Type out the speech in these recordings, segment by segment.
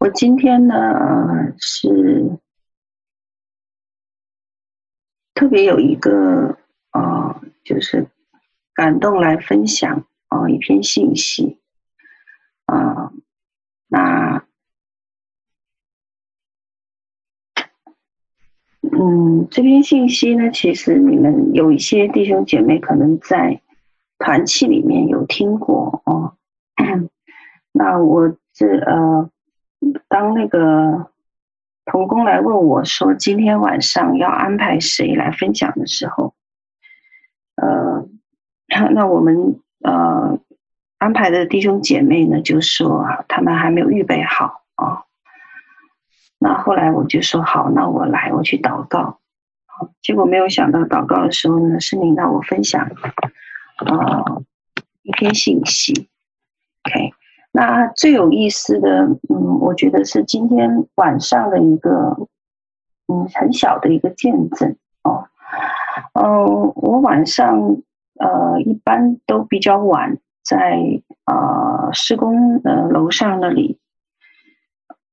我今天呢是特别有一个、呃，就是感动来分享啊、呃、一篇信息啊、那嗯，这篇信息呢，其实你们有一些弟兄姐妹可能在团契里面有听过哦。那我这呃。当那个童工来问我说：“今天晚上要安排谁来分享的时候，呃，那我们呃安排的弟兄姐妹呢，就说他们还没有预备好啊。那后来我就说好，那我来，我去祷告。结果没有想到祷告的时候呢，圣灵让我分享啊、呃、一篇信息。OK。”那最有意思的，嗯，我觉得是今天晚上的一个，嗯，很小的一个见证哦。嗯，我晚上呃一般都比较晚在呃施工的楼上那里，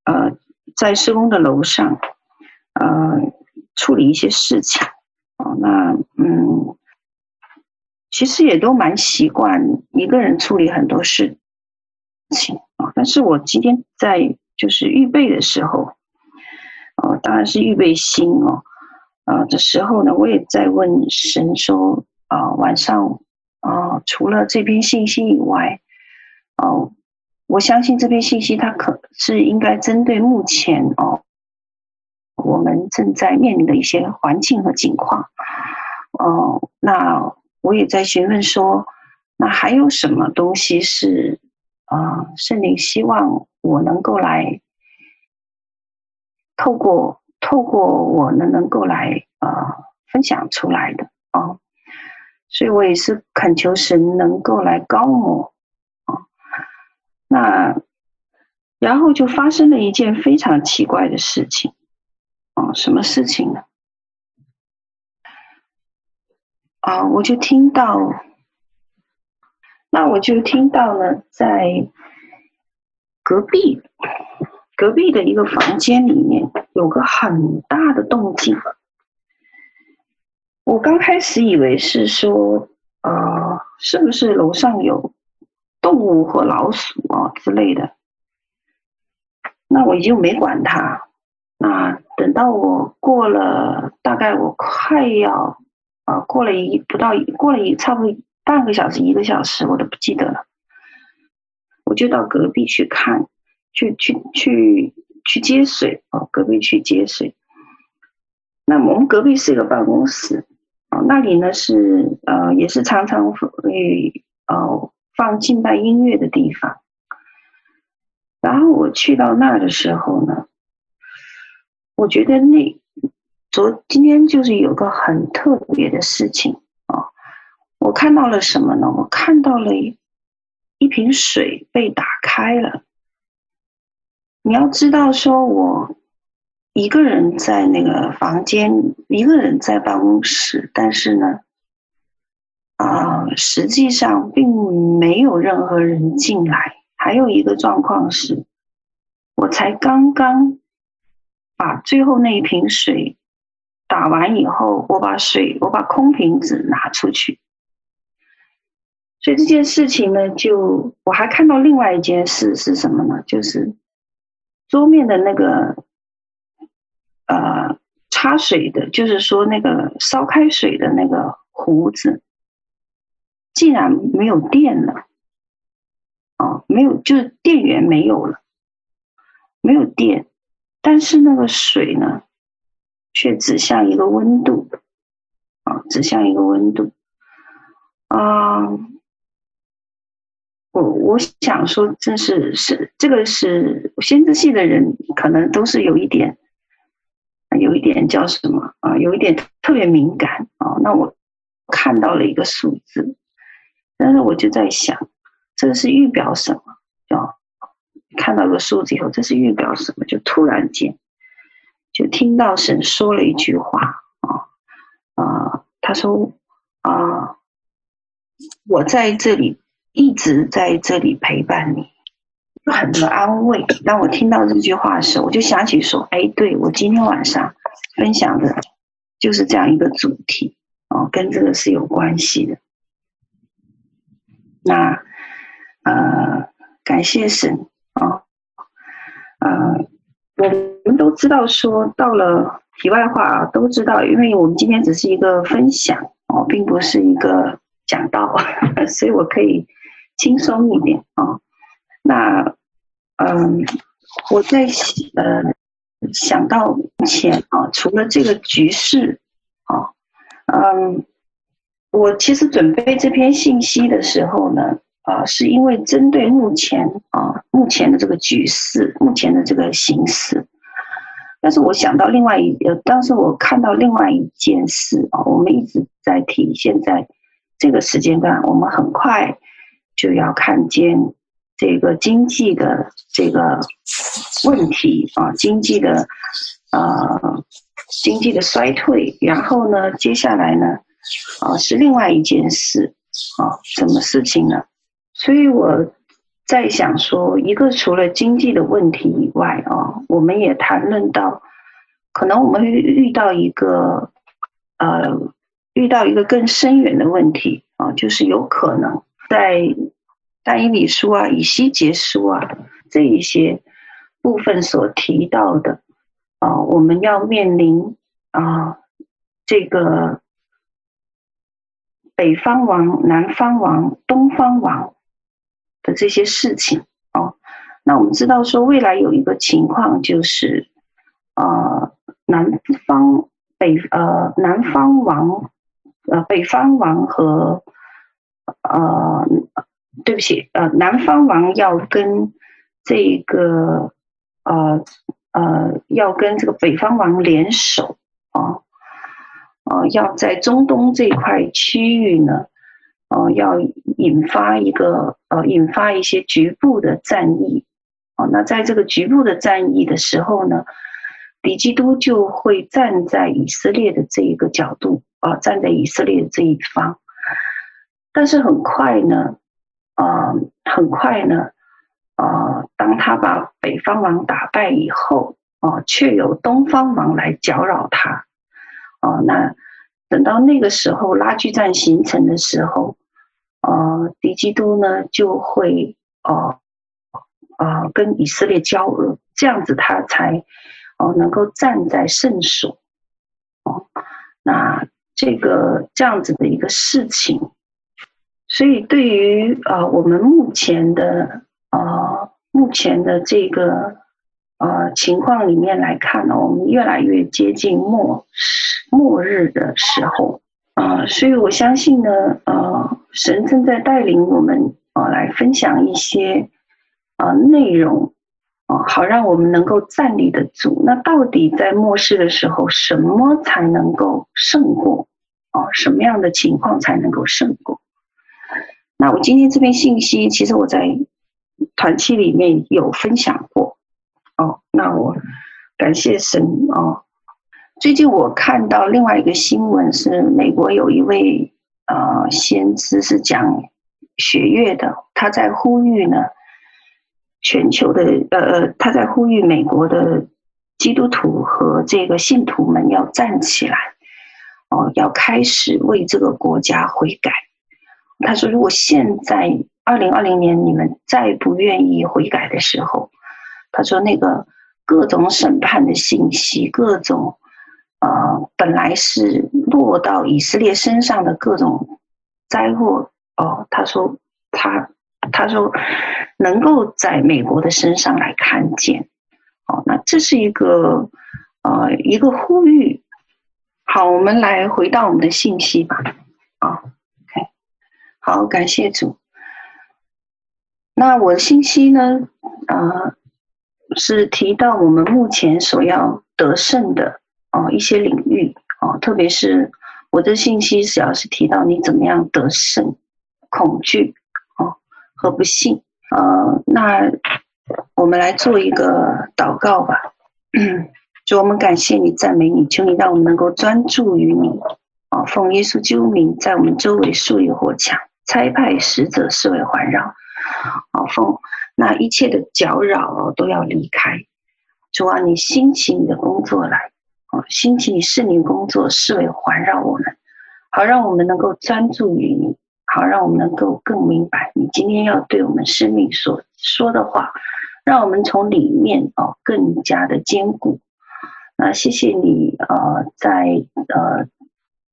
呃，在施工的楼上，呃，处理一些事情。哦，那嗯，其实也都蛮习惯一个人处理很多事。情啊，但是我今天在就是预备的时候，哦，当然是预备心哦，啊的时候呢，我也在问神说，啊，晚上啊，除了这篇信息以外，哦，我相信这篇信息它可是应该针对目前哦，我们正在面临的一些环境和境况，哦，那我也在询问说，那还有什么东西是？啊，圣灵希望我能够来透过透过我呢，能够来啊分享出来的啊，所以我也是恳求神能够来膏我啊。那然后就发生了一件非常奇怪的事情啊，什么事情呢？啊，我就听到。那我就听到了，在隔壁隔壁的一个房间里面有个很大的动静。我刚开始以为是说，呃，是不是楼上有动物或老鼠啊之类的？那我就没管它。那等到我过了，大概我快要啊，过了一不到过了一差不多。半个小时，一个小时，我都不记得了。我就到隔壁去看，去去去去接水哦，隔壁去接水。那我们隔壁是一个办公室哦，那里呢是呃也是常常会呃放敬拜音乐的地方。然后我去到那儿的时候呢，我觉得那昨今天就是有个很特别的事情。我看到了什么呢？我看到了一瓶水被打开了。你要知道，说我一个人在那个房间，一个人在办公室，但是呢，啊、实际上并没有任何人进来。还有一个状况是，我才刚刚把最后那一瓶水打完以后，我把水，我把空瓶子拿出去。所以这件事情呢，就我还看到另外一件事是什么呢？就是桌面的那个呃插水的，就是说那个烧开水的那个壶子，竟然没有电了，哦，没有，就是电源没有了，没有电，但是那个水呢，却指向一个温度，啊，指向一个温度，啊。我我想说，这是是这个是先知系的人，可能都是有一点，有一点叫什么啊？有一点特别敏感啊。那我看到了一个数字，但是我就在想，这是预表什么？叫看到个数字以后，这是预表什么？就突然间就听到神说了一句话啊啊，他说啊，我在这里。一直在这里陪伴你，很多安慰。当我听到这句话的时候，我就想起说：“哎，对，我今天晚上分享的就是这样一个主题哦，跟这个是有关系的。”那呃，感谢神啊，呃，我们都知道说到了题外话啊，都知道，因为我们今天只是一个分享哦，并不是一个讲道，所以我可以轻松一点啊。那，嗯，我在呃想到目前啊，除了这个局势啊，嗯，我其实准备这篇信息的时候呢，啊，是因为针对目前啊目前的这个局势，目前的这个形势。但是我想到另外一呃，当时我看到另外一件事啊，我们一直在提，现在这个时间段，我们很快就要看见。这个经济的这个问题啊，经济的呃经济的衰退，然后呢，接下来呢，啊是另外一件事啊，什么事情呢？所以我在想说，一个除了经济的问题以外啊，我们也谈论到，可能我们会遇到一个呃遇到一个更深远的问题啊，就是有可能在。但以理书啊，以西结书啊，这一些部分所提到的啊、我们要面临啊、这个北方王、南方王、东方王的这些事情啊、那我们知道说，未来有一个情况就是啊、呃，南方北呃南方王呃北方王和呃。对不起，呃，南方王要跟这个呃呃要跟这个北方王联手啊，呃，要在中东这块区域呢，呃，要引发一个呃引发一些局部的战役啊，那在这个局部的战役的时候呢，敌基督就会站在以色列的这一个角度啊，站在以色列这一方，但是很快呢。啊、呃，很快呢，啊、呃，当他把北方王打败以后，啊、呃，却有东方王来搅扰他，哦、呃，那等到那个时候拉锯战形成的时候，呃，敌基督呢就会，哦、呃，啊、呃，跟以色列交恶，这样子他才，哦、呃，能够站在圣所，哦、那这个这样子的一个事情。所以，对于呃我们目前的呃目前的这个呃情况里面来看呢，我们越来越接近末末日的时候啊，呃，所以我相信呢，呃，神正在带领我们啊，呃，来分享一些啊，呃，内容啊，好让我们能够站立得住。那到底在末世的时候，什么才能够胜过啊，什么样的情况才能够胜过？那我今天这篇信息，其实我在团契里面有分享过哦。那我感谢神哦。最近我看到另外一个新闻，是美国有一位呃先知是讲血月的，他在呼吁呢，全球的呃呃，他在呼吁美国的基督徒和这个信徒们要站起来哦，要开始为这个国家悔改。他说：“如果现在二零二零年你们再不愿意悔改的时候，他说那个各种审判的信息，各种呃本来是落到以色列身上的各种灾祸哦，他说他他说能够在美国的身上来看见哦，那这是一个呃一个呼吁。好，我们来回到我们的信息吧，啊、”好，感谢主。那我的信息呢？呃，是提到我们目前所要得胜的哦、呃、一些领域哦、特别是我的信息主要是提到你怎么样得胜恐惧哦、和不幸。呃，那我们来做一个祷告吧。主，我们感谢你，赞美你，求你让我们能够专注于你。哦、呃，奉耶稣救名，在我们周围树立火墙。差派使者四围环绕，啊，奉那一切的搅扰哦都要离开。主啊，你兴起你的工作来，啊，兴起你圣灵工作，视为环绕我们，好让我们能够专注于你，好让我们能够更明白你今天要对我们生命所说的话，让我们从里面哦更加的坚固。那谢谢你，呃，在呃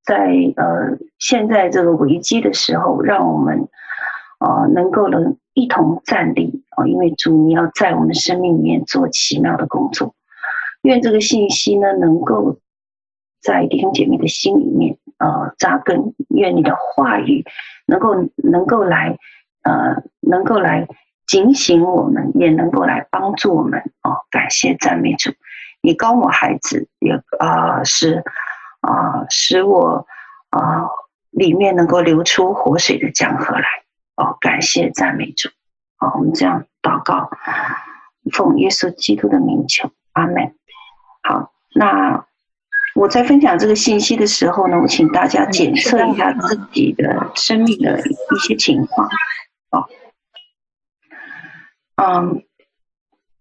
在呃现在这个危机的时候，让我们呃能够能。一同站立啊！因为主，你要在我们生命里面做奇妙的工作。愿这个信息呢，能够在弟兄姐妹的心里面呃扎根。愿你的话语能够能够来呃能够来警醒我们，也能够来帮助我们哦。感谢赞美主，你高我孩子也啊、呃、使啊、呃、使我啊、呃、里面能够流出活水的江河来。哦，感谢赞美主。好，我们这样祷告，奉耶稣基督的名求，阿门。好，那我在分享这个信息的时候呢，我请大家检测一下自己的生命的一些情况。哦，嗯，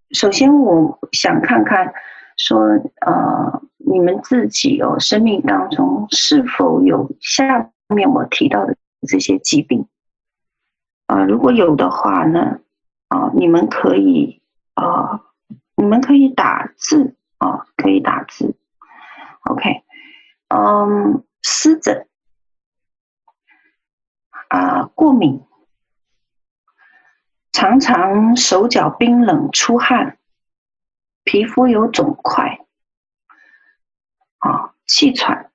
首先我想看看说，呃，你们自己哦，生命当中是否有下面我提到的这些疾病？啊、如果有的话呢，啊、你们可以啊、你们可以打字啊、可以打字。OK，嗯，湿疹啊、过敏，常常手脚冰冷、出汗，皮肤有肿块，啊、气喘。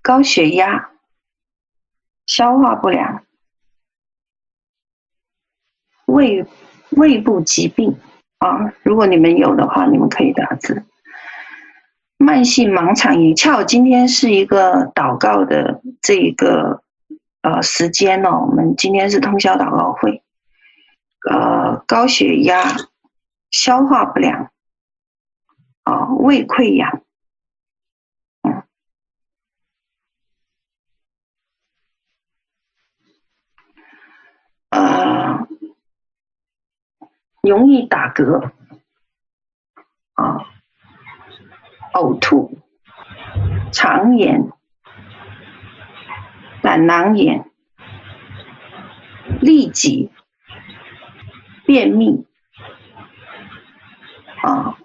高血压、消化不良、胃胃部疾病啊，如果你们有的话，你们可以打字。慢性盲肠炎，恰好今天是一个祷告的这一个呃时间哦，我们今天是通宵祷告会。呃，高血压、消化不良啊，胃溃疡。呃，容易打嗝，啊，呕吐，肠炎，胆囊炎，痢疾，便秘，啊，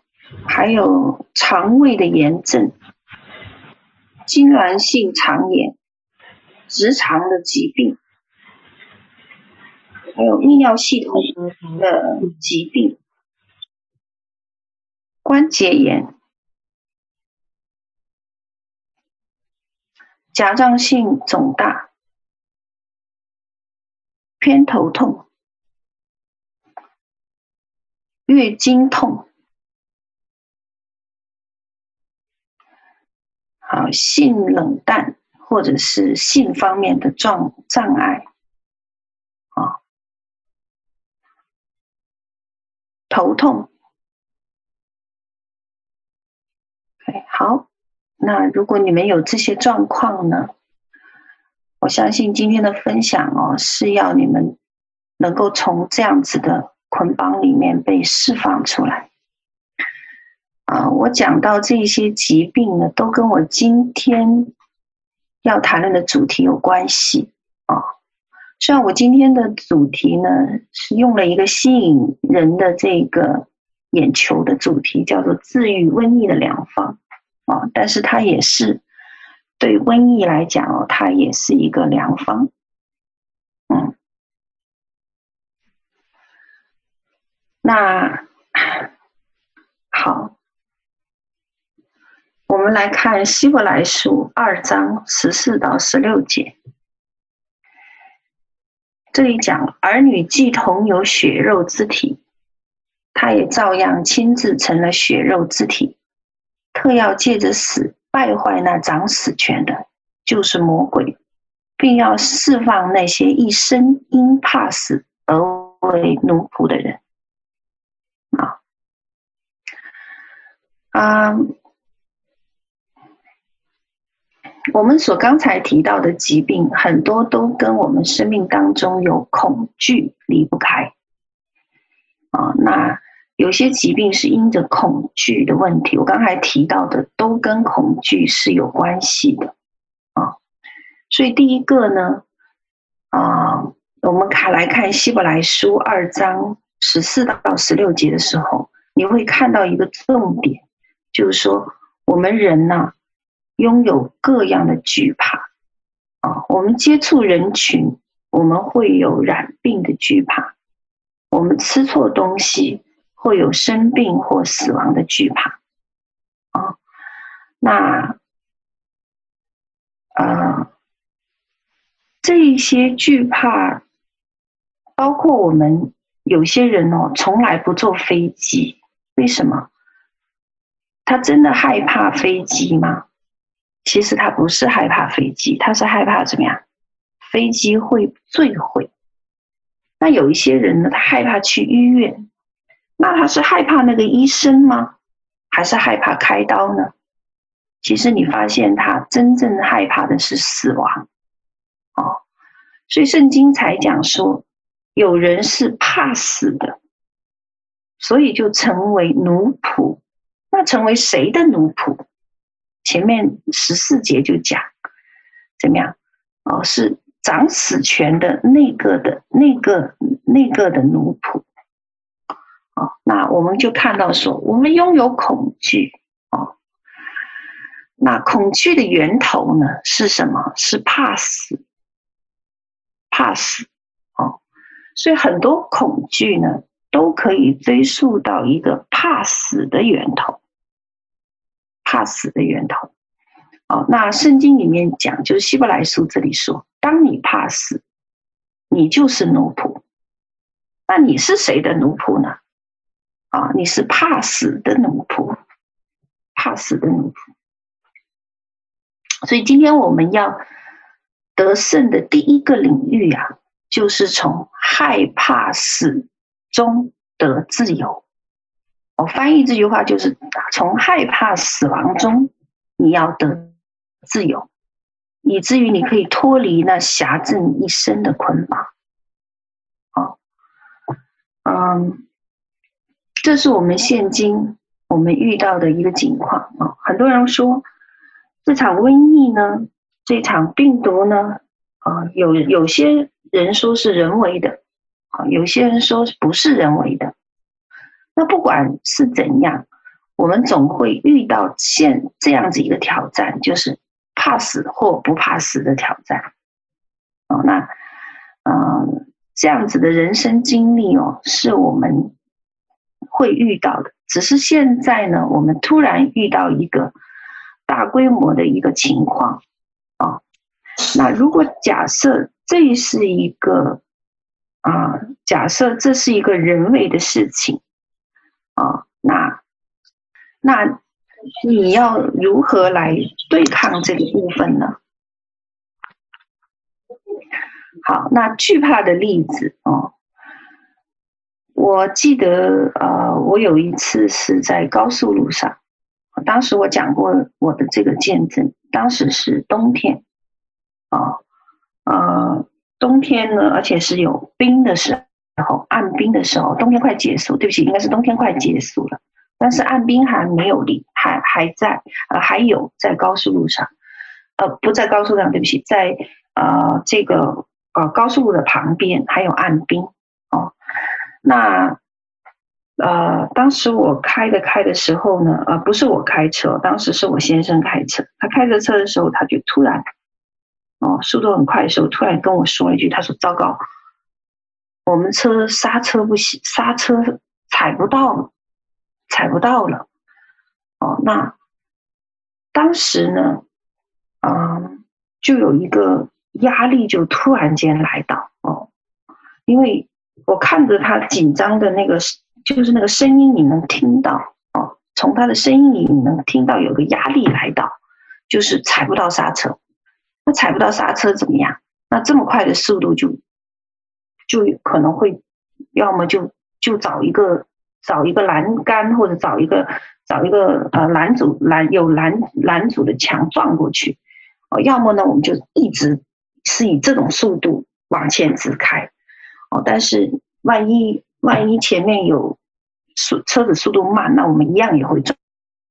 还有肠胃的炎症，痉挛性肠炎，直肠的疾病。还有泌尿系统的疾病，关节炎、甲状腺肿大、偏头痛、月经痛，好，性冷淡或者是性方面的障障碍。啊头痛哎好，那如果你们有这些状况呢，我相信今天的分享哦，是要你们能够从这样子的捆绑里面被释放出来。啊，我讲到这些疾病呢，都跟我今天要谈论的主题有关系啊。虽然我今天的主题呢，是用了一个吸引人的这个眼球的主题，叫做“治愈瘟疫的良方”啊，但是它也是对瘟疫来讲哦，它也是一个良方。嗯，那 好，我们来看希伯来书二章十四到十六节。这里讲，儿女既同有血肉之体，他也照样亲自成了血肉之体，特要借着死败坏那掌死权的，就是魔鬼，并要释放那些一生因怕死而为奴仆的人。啊，我们所刚才提到的疾病，很多都跟我们生命当中有恐惧离不开啊。那有些疾病是因着恐惧的问题，我刚才提到的都跟恐惧是有关系的啊。所以第一个呢，啊，我们看来看希伯来书二章十四到十六节的时候，你会看到一个重点，就是说我们人呢、拥有各样的惧怕啊！我们接触人群，我们会有染病的惧怕；我们吃错东西，会有生病或死亡的惧怕啊。那呃，这一些惧怕，包括我们有些人哦，从来不坐飞机，为什么？他真的害怕飞机吗？其实他不是害怕飞机，他是害怕怎么样？飞机会坠毁。那有一些人呢，他害怕去医院，那他是害怕那个医生吗？还是害怕开刀呢？其实你发现他真正害怕的是死亡。哦，所以圣经才讲说，有人是怕死的，所以就成为奴仆。那成为谁的奴仆？前面十四节就讲怎么样？哦，是掌死权的那个的那个那个的奴仆。哦，那我们就看到说，我们拥有恐惧。哦，那恐惧的源头呢是什么？是怕死，怕死。哦，所以很多恐惧呢都可以追溯到一个怕死的源头。怕死的源头，哦，那圣经里面讲，就是希伯来书这里说，当你怕死，你就是奴仆。那你是谁的奴仆呢？啊，你是怕死的奴仆，怕死的奴仆。所以今天我们要得胜的第一个领域啊，就是从害怕死中得自由。我翻译这句话就是：从害怕死亡中，你要得自由，以至于你可以脱离那挟制你一生的捆绑。好，嗯，这是我们现今我们遇到的一个情况啊。很多人说，这场瘟疫呢，这场病毒呢，啊，有有些人说是人为的，啊，有些人说不是人为的。那不管是怎样，我们总会遇到现这样子一个挑战，就是怕死或不怕死的挑战。哦，那，嗯，这样子的人生经历哦，是我们会遇到的。只是现在呢，我们突然遇到一个大规模的一个情况啊。那如果假设这是一个啊，假设这是一个人为的事情。啊、那那你要如何来对抗这个部分呢？好，那惧怕的例子哦，我记得呃，我有一次是在高速路上，当时我讲过我的这个见证，当时是冬天，啊、哦，呃，冬天呢，而且是有冰的时候。然后按冰的时候，冬天快结束，对不起，应该是冬天快结束了，但是按冰还没有离，还还在，呃，还有在高速路上，呃，不在高速上，对不起，在呃这个呃高速路的旁边还有按冰哦。那呃，当时我开的开的时候呢，呃，不是我开车，当时是我先生开车，他开着车的时候，他就突然，哦，速度很快的时候，突然跟我说一句，他说：“糟糕。”我们车刹车不行，刹车踩不到，踩不到了。哦，那当时呢，嗯，就有一个压力就突然间来到哦，因为我看着他紧张的那个，就是那个声音，你能听到哦，从他的声音里你能听到有个压力来到，就是踩不到刹车。那踩不到刹车怎么样？那这么快的速度就。就可能会，要么就就找一个找一个栏杆，或者找一个找一个呃拦阻拦有拦拦阻的墙撞过去，哦，要么呢，我们就一直是以这种速度往前直开，哦，但是万一万一前面有速车子速度慢，那我们一样也会撞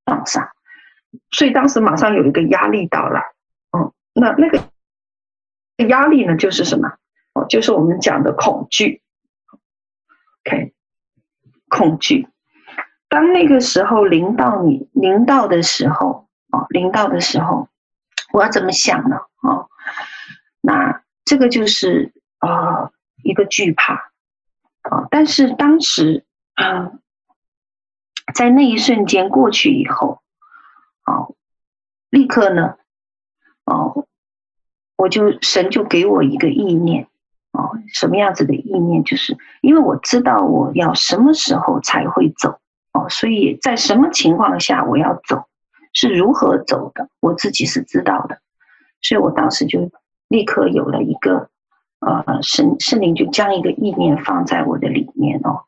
撞上。所以当时马上有一个压力到了，哦，那那个压力呢，就是什么？哦，就是我们讲的恐惧。OK，恐惧。当那个时候临到你临到的时候，哦，临到的时候，我要怎么想呢？哦，那这个就是呃一个惧怕啊，哦。但是当时，嗯，在那一瞬间过去以后，哦，立刻呢，哦，我就神就给我一个意念。哦，什么样子的意念？就是因为我知道我要什么时候才会走哦，所以在什么情况下我要走，是如何走的，我自己是知道的，所以我当时就立刻有了一个呃神圣灵就将一个意念放在我的里面哦，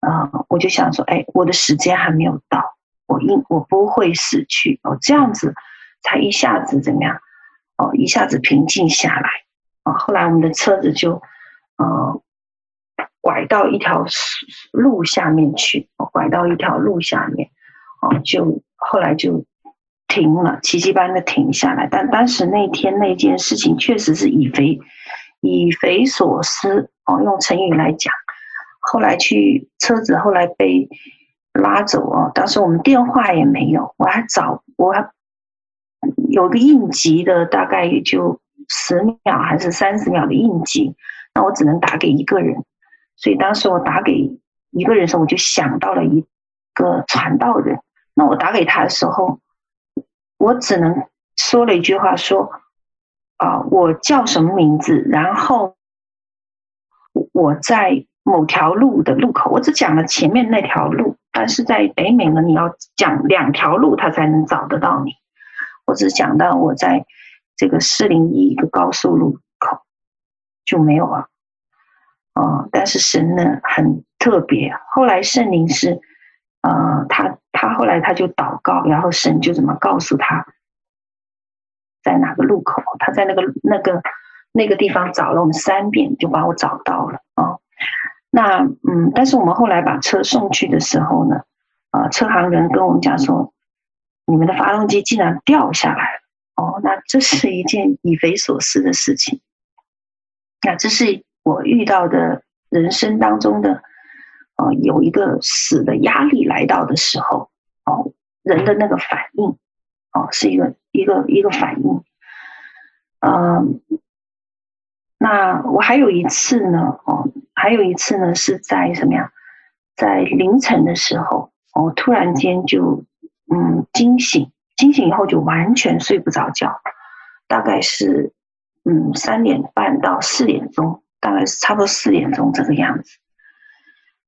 啊、我就想说，哎，我的时间还没有到，我应我不会死去哦，这样子才一下子怎么样哦，一下子平静下来。啊，后来我们的车子就，呃，拐到一条路下面去，拐到一条路下面，哦，就后来就停了，奇迹般的停下来。但当时那天那件事情确实是以匪以匪所思，哦，用成语来讲。后来去车子后来被拉走哦，当时我们电话也没有，我还找我还有个应急的，大概也就。十秒还是三十秒的应急，那我只能打给一个人，所以当时我打给一个人的时候，我就想到了一个传道人。那我打给他的时候，我只能说了一句话说：“啊、我叫什么名字？然后我在某条路的路口。”我只讲了前面那条路，但是在北美呢，你要讲两条路，他才能找得到你。我只讲到我在。这个四零一一个高速路口就没有了，啊、但是神呢很特别，后来圣灵是，啊、呃，他他后来他就祷告，然后神就怎么告诉他，在哪个路口，他在那个那个那个地方找了我们三遍，就把我找到了啊、那嗯，但是我们后来把车送去的时候呢，啊、车行人跟我们讲说，你们的发动机竟然掉下来了。哦，那这是一件以匪所思的事情。那这是我遇到的人生当中的，呃，有一个死的压力来到的时候，哦，人的那个反应，哦，是一个一个一个反应。嗯、那我还有一次呢，哦，还有一次呢，是在什么呀？在凌晨的时候，哦，突然间就嗯惊醒。清醒以后就完全睡不着觉，大概是嗯三点半到四点钟，大概是差不多四点钟这个样子。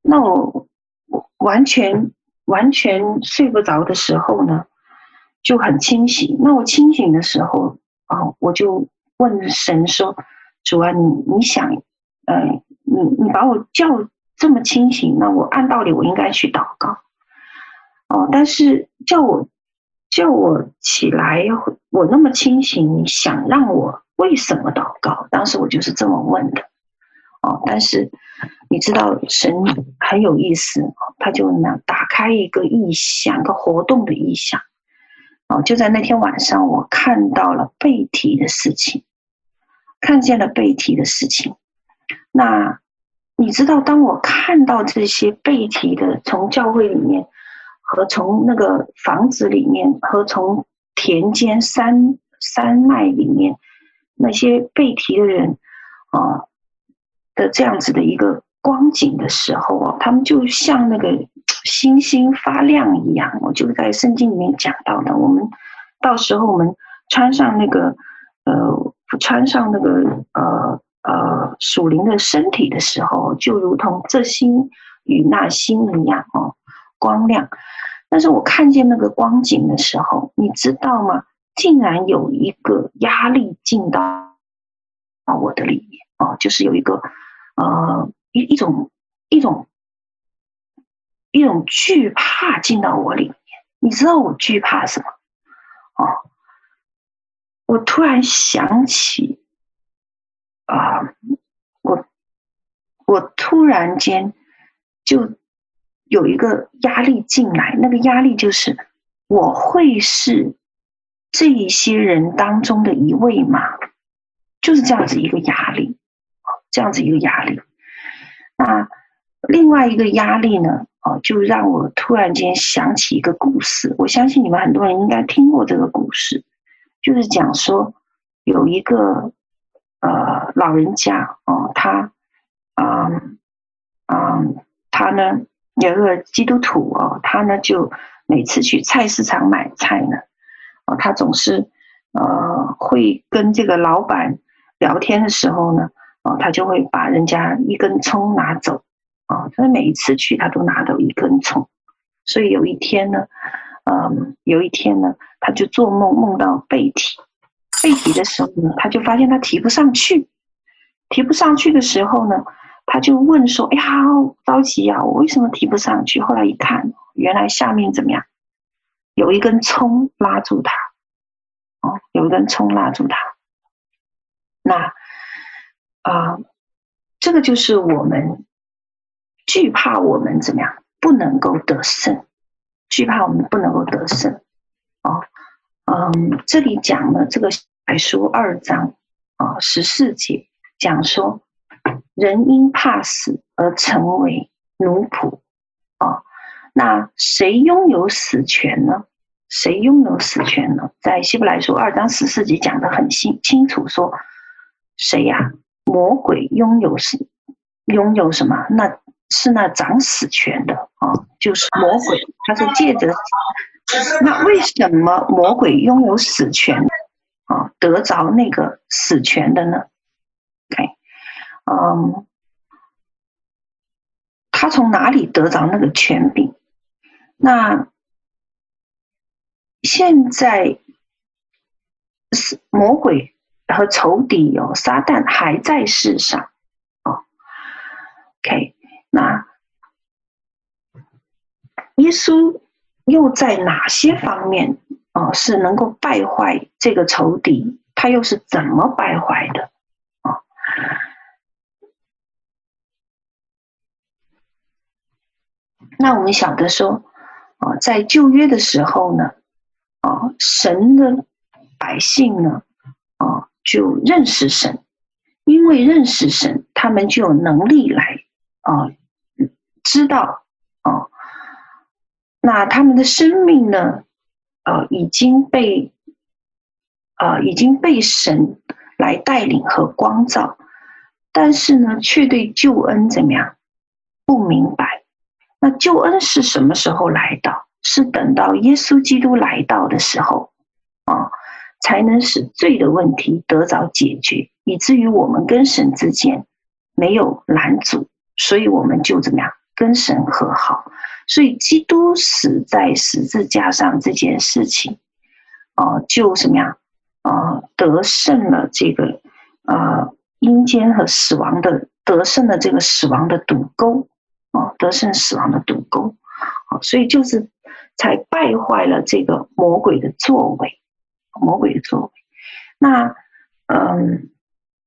那我我完全完全睡不着的时候呢，就很清醒。那我清醒的时候啊，我就问神说：“主啊，你你想，呃，你你把我叫这么清醒，那我按道理我应该去祷告。哦，但是叫我。”叫我起来，我那么清醒，你想让我为什么祷告？当时我就是这么问的，哦，但是你知道神很有意思，他就那样打开一个意象，一个活动的意象，哦，就在那天晚上，我看到了背提的事情，看见了背提的事情。那你知道，当我看到这些背提的，从教会里面。和从那个房子里面，和从田间山山脉里面那些被提的人啊的这样子的一个光景的时候啊，他们就像那个星星发亮一样。我就在圣经里面讲到的，我们到时候我们穿上那个呃穿上那个呃呃属灵的身体的时候，就如同这星与那星一样哦，光亮。但是我看见那个光景的时候，你知道吗？竟然有一个压力进到啊我的里面哦，就是有一个呃一一种一种一种惧怕进到我里面。你知道我惧怕什么？哦，我突然想起，啊、我我突然间就有一个压力进来，那个压力就是我会是这一些人当中的一位吗？就是这样子一个压力，这样子一个压力。那另外一个压力呢？哦，就让我突然间想起一个故事。我相信你们很多人应该听过这个故事，就是讲说有一个呃老人家哦，他嗯嗯，他呢有一个基督徒哦，他呢就每次去菜市场买菜呢，哦，他总是呃会跟这个老板聊天的时候呢，哦，他就会把人家一根葱拿走。啊，他每一次去，他都拿走一根葱，所以有一天呢，嗯，有一天呢，他就做梦，梦到背提，背提的时候呢，他就发现他提不上去，提不上去的时候呢，他就问说：“哎呀，好着急呀，我为什么提不上去？”后来一看，原来下面怎么样，有一根葱拉住他，哦，有一根葱拉住他。那啊，这个就是我们。惧怕我们怎么样不能够得胜？惧怕我们不能够得胜。哦，嗯，这里讲了这个白书二章啊十四节，讲说人因怕死而成为奴仆。啊，那谁拥有死权呢？谁拥有死权呢？在希伯来书二章十四节讲的很清清楚，说谁呀？魔鬼拥有死，拥有什么？那是那掌死权的啊，就是魔鬼。他是借着，那为什么魔鬼拥有死权啊？得着那个死权的呢？OK，嗯，他从哪里得着那个权柄？那现在是魔鬼和仇敌哦，撒旦还在世上哦。OK。那耶稣又在哪些方面哦、是能够败坏这个仇敌？他又是怎么败坏的啊？那我们晓得说啊，在旧约的时候呢，啊，神的百姓呢，啊，就认识神，因为认识神，他们就有能力来啊。知道啊，那他们的生命呢？呃，已经被呃已经被神来带领和光照，但是呢，却对救恩怎么样不明白？那救恩是什么时候来到？是等到耶稣基督来到的时候啊、才能使罪的问题得着解决，以至于我们跟神之间没有拦阻，所以我们就怎么样？跟神和好，所以基督死在十字架上这件事情，啊、就怎么样啊、得胜了这个啊、阴间和死亡的，得胜了这个死亡的赌沟啊、呃，得胜死亡的堵沟啊，所以就是才败坏了这个魔鬼的作为，魔鬼的作为。那嗯，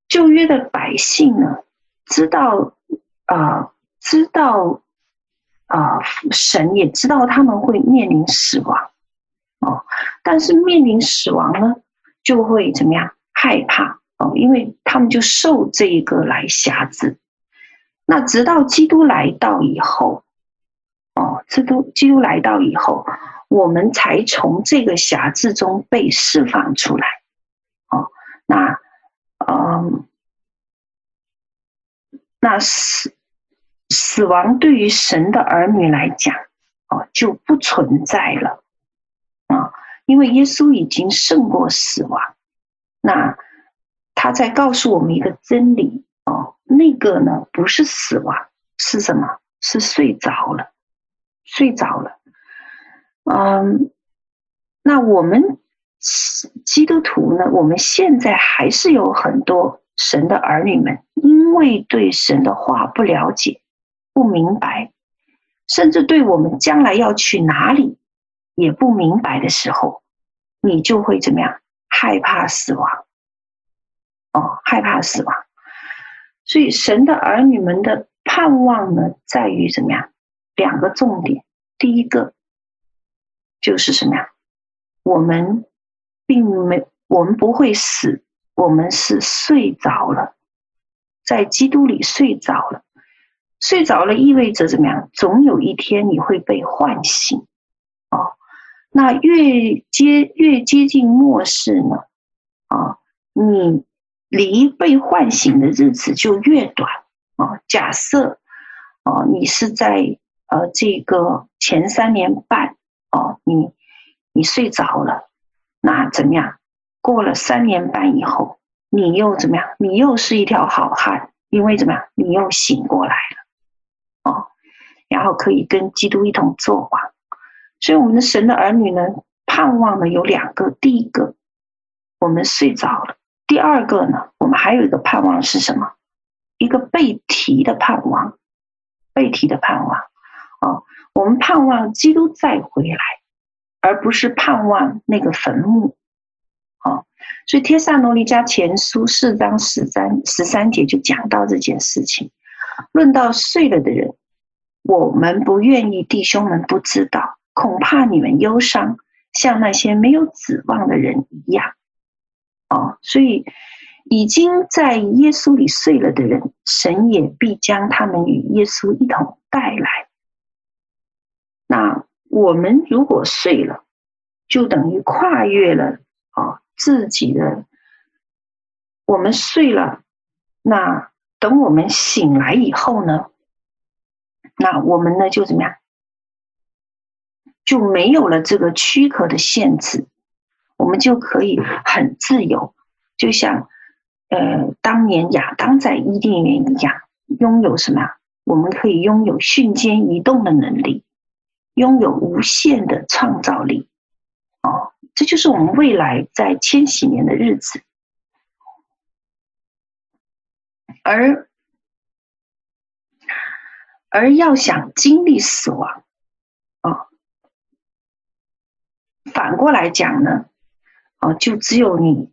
旧约的百姓呢，知道啊。知道啊、神也知道他们会面临死亡，哦，但是面临死亡呢，就会怎么样？害怕哦，因为他们就受这一个来辖制。那直到基督来到以后，哦，基督基督来到以后，我们才从这个辖制中被释放出来。哦，那嗯，那死。死亡对于神的儿女来讲，哦，就不存在了，啊，因为耶稣已经胜过死亡。那他在告诉我们一个真理，那个呢，不是死亡，是什么？是睡着了，睡着了。嗯，那我们基督徒呢？我们现在还是有很多神的儿女们，因为对神的话不了解。不明白，甚至对我们将来要去哪里也不明白的时候，你就会怎么样害怕死亡，哦，害怕死亡。所以神的儿女们的盼望呢，在于怎么样？两个重点，第一个就是什么呀？我们并没，我们不会死，我们是睡着了，在基督里睡着了。睡着了意味着怎么样？总有一天你会被唤醒，哦，那越接越接近末世呢，啊，你离被唤醒的日子就越短，啊，假设，啊，你是在呃这个前三年半，哦，你你睡着了，那怎么样？过了三年半以后，你又怎么样？你又是一条好汉，因为怎么样？你又醒过来了。哦，然后可以跟基督一同作王，所以我们的神的儿女呢，盼望的有两个：第一个，我们睡着了；第二个呢，我们还有一个盼望是什么？一个被提的盼望，被提的盼望。哦，我们盼望基督再回来，而不是盼望那个坟墓。哦，所以帖撒罗尼迦前书四章十三十三节就讲到这件事情。论到睡了的人，我们不愿意弟兄们不知道，恐怕你们忧伤，像那些没有指望的人一样。哦，所以已经在耶稣里睡了的人，神也必将他们与耶稣一同带来。那我们如果睡了，就等于跨越了哦自己的，我们睡了，那。等我们醒来以后呢，那我们呢就怎么样？就没有了这个躯壳的限制，我们就可以很自由，就像呃当年亚当在伊甸园一样，拥有什么？我们可以拥有瞬间移动的能力，拥有无限的创造力。哦，这就是我们未来在千禧年的日子。而而要想经历死亡，啊，反过来讲呢，啊，就只有你，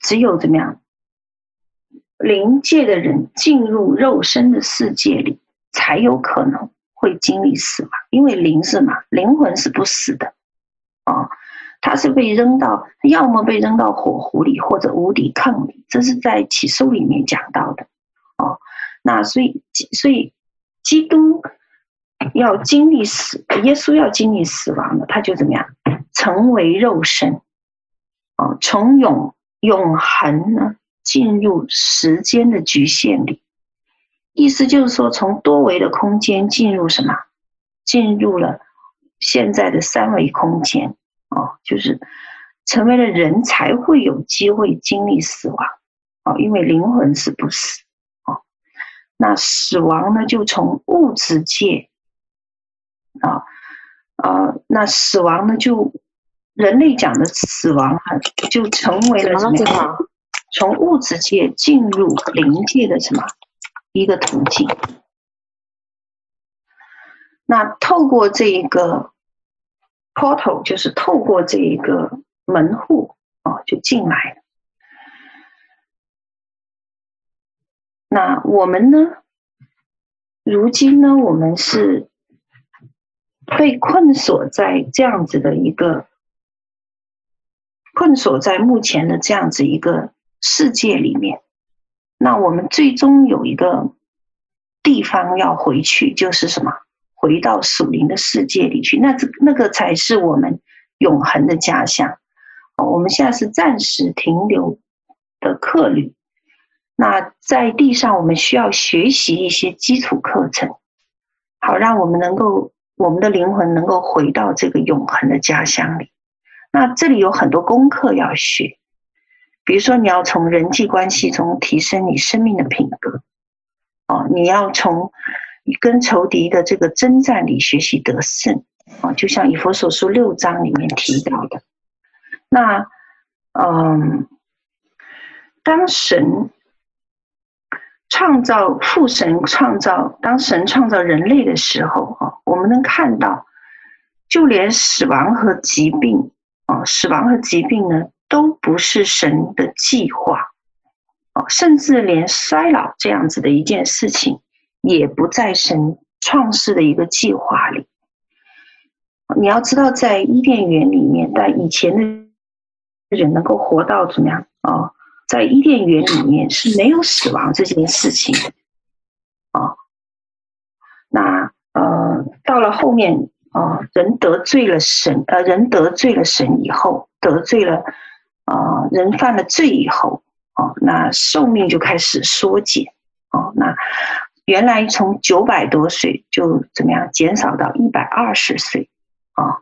只有怎么样，灵界的人进入肉身的世界里，才有可能会经历死亡，因为灵是嘛，灵魂是不死的，啊。他是被扔到，要么被扔到火湖里，或者无底坑里，这是在启示录里面讲到的。哦，那所以，所以基督要经历死，耶稣要经历死亡的，他就怎么样，成为肉身，哦，从永永恒呢进入时间的局限里，意思就是说，从多维的空间进入什么？进入了现在的三维空间。哦，就是成为了人才会有机会经历死亡，哦，因为灵魂是不死，哦，那死亡呢，就从物质界，啊，呃，那死亡呢，就人类讲的死亡啊，就成为了什么？从物质界进入灵界的什么一个途径？那透过这一个。portal 就是透过这一个门户哦，就进来了。那我们呢？如今呢，我们是被困锁在这样子的一个困锁在目前的这样子一个世界里面。那我们最终有一个地方要回去，就是什么？回到属灵的世界里去，那这那个才是我们永恒的家乡。我们现在是暂时停留的客旅。那在地上，我们需要学习一些基础课程，好让我们能够我们的灵魂能够回到这个永恒的家乡里。那这里有很多功课要学，比如说你要从人际关系中提升你生命的品格。哦，你要从。跟仇敌的这个征战里学习得胜啊，就像以弗所书六章里面提到的。那，嗯，当神创造父神创造，当神创造人类的时候啊，我们能看到，就连死亡和疾病啊，死亡和疾病呢，都不是神的计划，哦，甚至连衰老这样子的一件事情，也不在神创世的一个计划里。你要知道，在伊甸园里面，在以前的人能够活到怎么样啊？在伊甸园里面是没有死亡这件事情的啊。那呃，到了后面啊，人得罪了神，呃，人得罪了神以后，得罪了啊，人犯了罪以后啊，那寿命就开始缩减啊。那原来从九百多岁就怎么样减少到一百二十岁。啊、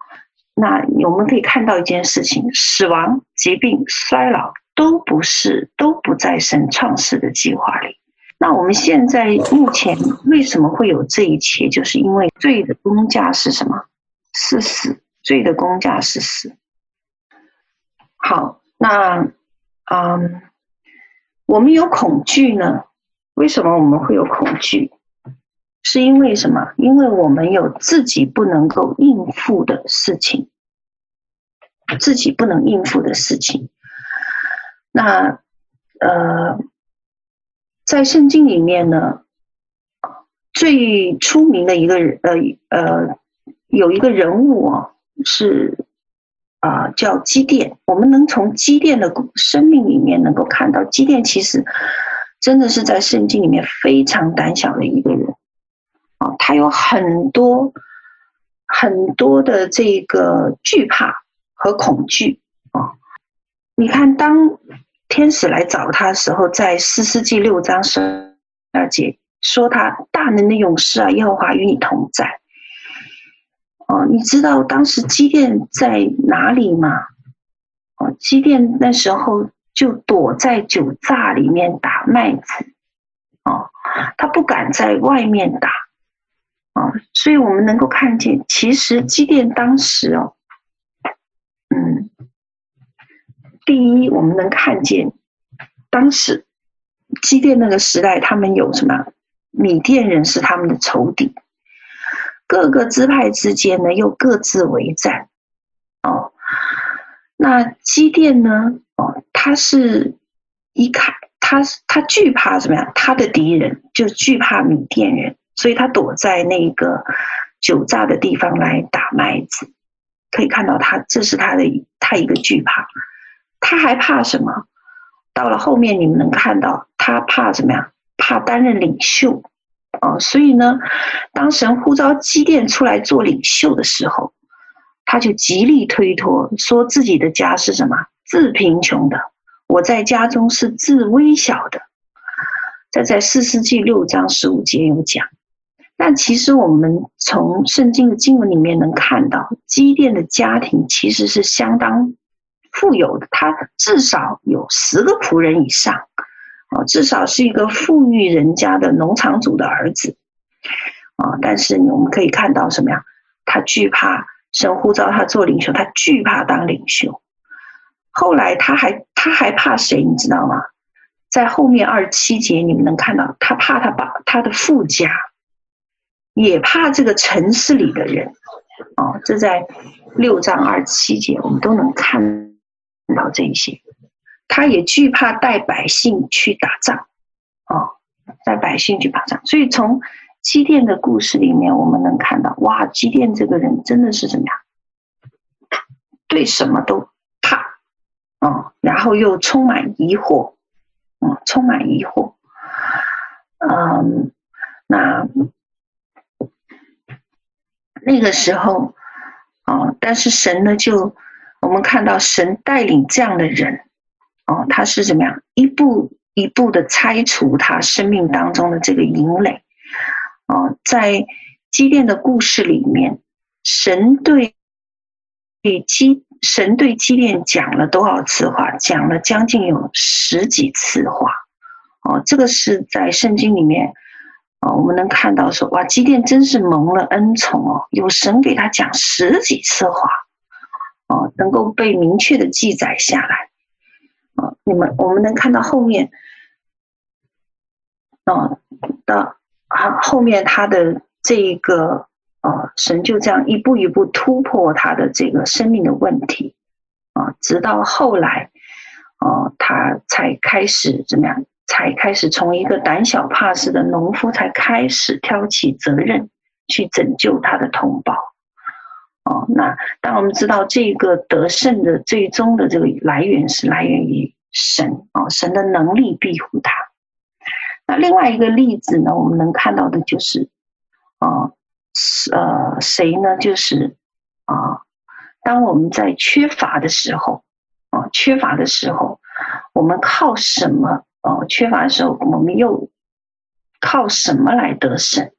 那我们可以看到一件事情：死亡、疾病、衰老都不是，都不在神创世的计划里。那我们现在目前为什么会有这一切？就是因为罪的工价是什么？是死。罪的工价是死。好，那嗯，我们有恐惧呢？为什么我们会有恐惧？是因为什么？因为我们有自己不能够应付的事情，自己不能应付的事情。那呃，在圣经里面呢，最出名的一个人，呃呃，有一个人物啊，是啊，叫基甸。我们能从基甸的生命里面能够看到，基甸其实真的是在圣经里面非常胆小的一个人啊。他有很多很多的这个惧怕和恐惧啊！你看，当天使来找他的时候，在四世纪六章十二节说：“他大能的勇士啊，耶和华与你同在。”哦，你知道当时基甸在哪里吗？哦，基甸那时候就躲在酒榨里面打麦子，哦，他不敢在外面打。啊，所以我们能够看见，其实基甸当时哦，嗯，第一，我们能看见当时基甸那个时代，他们有什么？米甸人是他们的仇敌，各个支派之间呢又各自为战。哦，那基甸呢？哦，他是一看，他他惧怕怎么样？他的敌人就惧怕米甸人。所以他躲在那个酒榨的地方来打麦子，可以看到他，这是他的他一个惧怕。他还怕什么？到了后面你们能看到他怕什么呀？怕担任领袖哦。所以呢，当神呼召基甸出来做领袖的时候，他就极力推脱，说自己的家是什么？自贫穷的，我在家中是自微小的。这在四世纪六章十五节有讲。但其实我们从圣经的经文里面能看到，基甸的家庭其实是相当富有的，他至少有十个仆人以上，啊，至少是一个富裕人家的农场主的儿子，啊，但是我们可以看到什么呀？他惧怕神呼召他做领袖，他惧怕当领袖。后来他还他还怕谁？你知道吗？在后面二七节，你们能看到他怕他把他的富家。也怕这个城市里的人，哦，这在六章二七节，我们都能看到这一些。他也惧怕带百姓去打仗，哦，带百姓去打仗。所以从基甸的故事里面，我们能看到，哇，基甸这个人真的是怎么样？对什么都怕，哦，然后又充满疑惑，嗯，充满疑惑，嗯，那。那个时候，哦，但是神呢，就我们看到神带领这样的人，哦，他是怎么样一步一步的拆除他生命当中的这个营垒，哦，在基甸的故事里面，神对基神对基甸讲了多少次话？讲了将近有十几次话，哦，这个是在圣经里面。啊我们能看到说，哇，基甸真是蒙了恩宠哦，有神给他讲十几次话，哦，能够被明确的记载下来，啊，你们我们能看到后面，啊，到啊后面他的这一个，啊，神就这样一步一步突破他的这个生命的问题，啊，直到后来，哦，他才开始怎么样？才开始从一个胆小怕事的农夫，才开始挑起责任去拯救他的同胞。哦，那当我们知道这个得胜的最终的这个来源是来源于神啊，神的能力庇护他。那另外一个例子呢，我们能看到的就是，啊，呃，谁呢？就是啊，当我们在缺乏的时候，啊，缺乏的时候，我们靠什么？哦，缺乏的时候，我们又靠什么来得胜？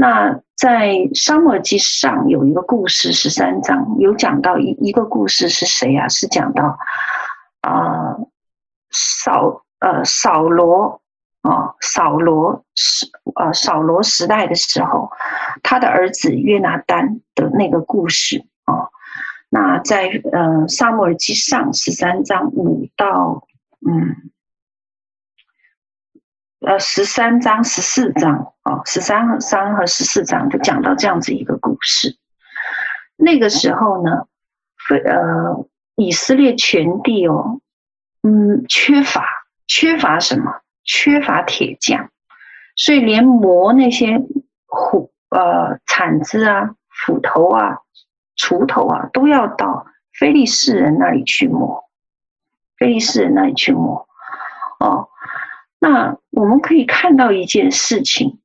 那在撒母耳记上有一个故事，十三章有讲到一一个故事是谁呀、啊？是讲到啊，扫呃扫罗啊，扫罗时呃扫罗时代的时候，他的儿子约拿单的那个故事啊。那在呃撒母耳记上十三章五到。嗯，呃，十三章、十四章哦，十三章和十四章就讲到这样子一个故事。那个时候呢，呃，以色列全地哦，嗯，缺乏缺乏什么？缺乏铁匠，所以连磨那些斧、呃铲子啊、斧头啊、锄头啊，都要到非利士人那里去磨。非利士人那里去磨哦，那我们可以看到一件事情，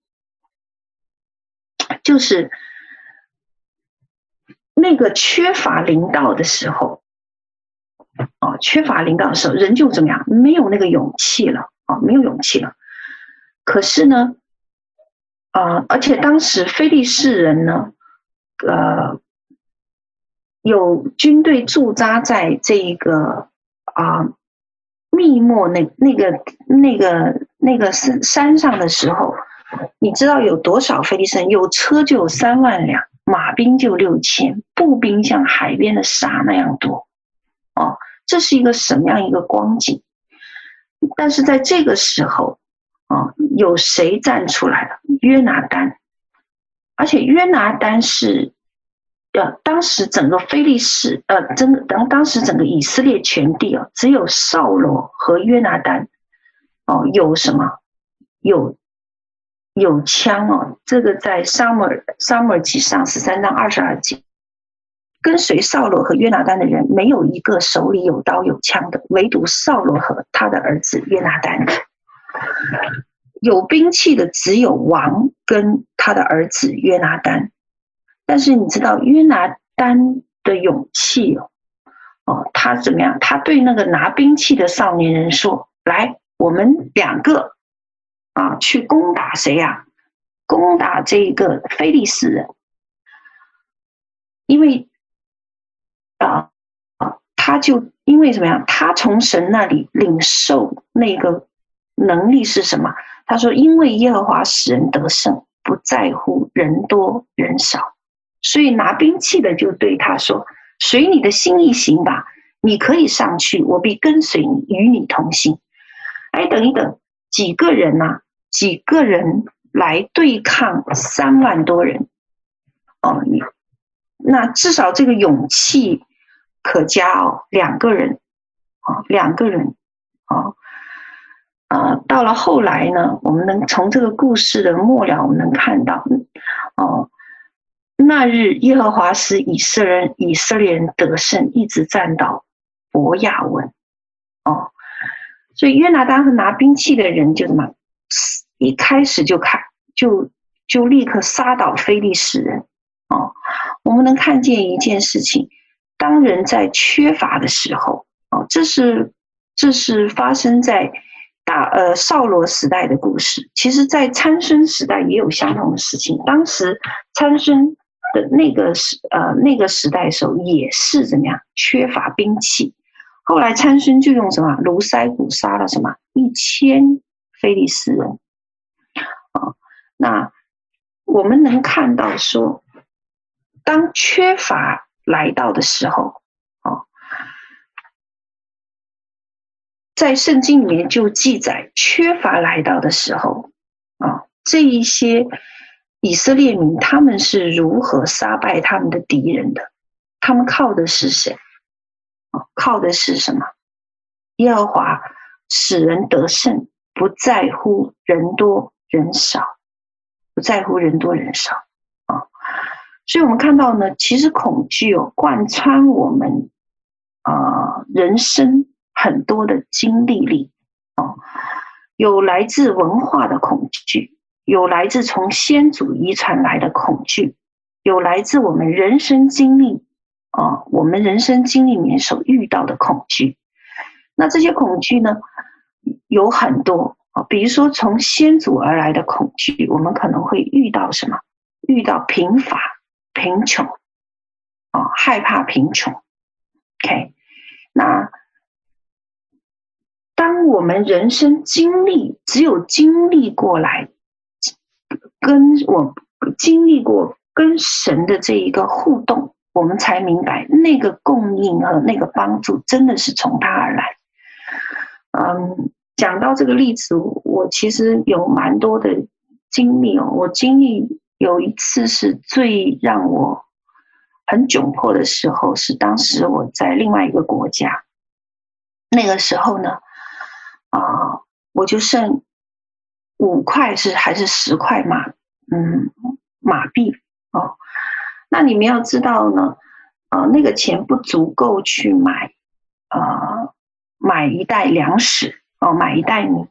就是那个缺乏领导的时候，哦，缺乏领导的时候，人就怎么样？没有那个勇气了啊，没有勇气了。可是呢，啊，而且当时非利士人呢，呃，有军队驻扎在这一个。啊，密墨那那个那个那个山山上的时候，你知道有多少菲利士人？有车就有三万辆，马兵就六千，步兵像海边的沙那样多。哦，这是一个什么样一个光景？但是在这个时候，啊，有谁站出来了？约拿单，而且约拿单是。呃，当时整个非利士，呃，整当当时整个以色列全地哦，只有扫罗和约拿单，哦，有什么？有有枪哦，这个在撒母耳撒母耳记上十三章二十二节，跟随扫罗和约拿单的人，没有一个手里有刀有枪的，唯独扫罗和他的儿子约拿单，有兵器的只有王跟他的儿子约拿单。但是你知道约拿单的勇气哦，哦，他怎么样？他对那个拿兵器的少年人说：“来，我们两个啊，去攻打谁呀？攻打这个非利士人。因为啊啊，他就因为怎么样？他从神那里领受那个能力是什么？他说：因为耶和华使人得胜，不在乎人多人少。”所以拿兵器的就对他说：“随你的心意行吧，你可以上去，我必跟随你，与你同行。”哎，等一等，几个人呐、几个人来对抗三万多人？哦，你那至少这个勇气可嘉哦，两个人，啊、哦，两个人，啊、哦，呃，到了后来呢，我们能从这个故事的末了，我们能看到，哦。那日，耶和华使以色列人以色列人得胜，一直战到伯亚文。哦，所以约拿单和拿兵器的人就什么，一开始就开就就立刻杀倒非利士人。哦，我们能看见一件事情：当人在缺乏的时候，哦，这是这是发生在大呃扫罗时代的故事。其实，在参孙时代也有相同的事情。当时参孙。那个时呃那个时代的时候也是怎么样缺乏兵器，后来参孙就用什么卢塞古杀了什么一千非利士人啊，那我们能看到说，当缺乏来到的时候啊，在圣经里面就记载缺乏来到的时候啊，这一些。以色列民他们是如何杀败他们的敌人的？他们靠的是谁？靠的是什么？耶和华使人得胜，不在乎人多人少，不在乎人多人少啊。所以我们看到呢，其实恐惧哦，贯穿我们啊、人生很多的经历里啊，有来自文化的恐惧，有来自从先祖遗传来的恐惧，有来自我们人生经历啊，我们人生经历里面所遇到的恐惧。那这些恐惧呢，有很多啊，比如说从先祖而来的恐惧，我们可能会遇到什么？遇到贫乏。贫穷，啊，害怕贫穷。OK，那当我们人生经历，只有经历过来，跟我经历过跟神的这一个互动，我们才明白那个供应和那个帮助真的是从他而来。嗯，讲到这个例子，我其实有蛮多的经历哦，我经历。有一次是最让我很窘迫的时候，是当时我在另外一个国家，那个时候呢，啊、我就剩五块是还是十块马，嗯，马币哦。那你们要知道呢，呃，那个钱不足够去买，呃，买一袋粮食哦，买一袋米，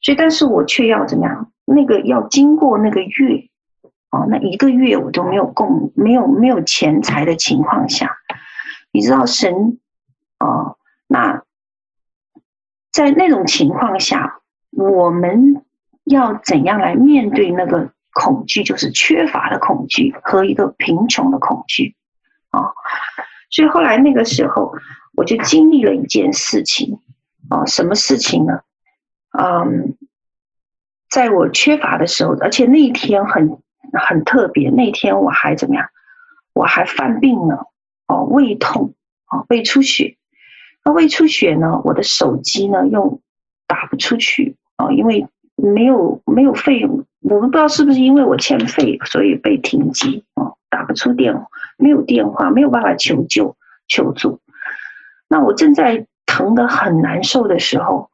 所以但是我却要怎么样？那个要经过那个月。哦，那一个月我都没有供，没有没有钱财的情况下，你知道神，哦，那在那种情况下，我们要怎样来面对那个恐惧，就是缺乏的恐惧和一个贫穷的恐惧，啊、所以后来那个时候，我就经历了一件事情，啊，什么事情呢？嗯，在我缺乏的时候，而且那一天很。很特别，那天我还怎么样？我还犯病了，哦，胃痛，哦，胃出血。那胃出血呢？我的手机呢又打不出去，哦，因为没有没有费用，我们不知道是不是因为我欠费，所以被停机，哦，打不出电话，没有电话，没有办法求救求助。那我正在疼得很难受的时候，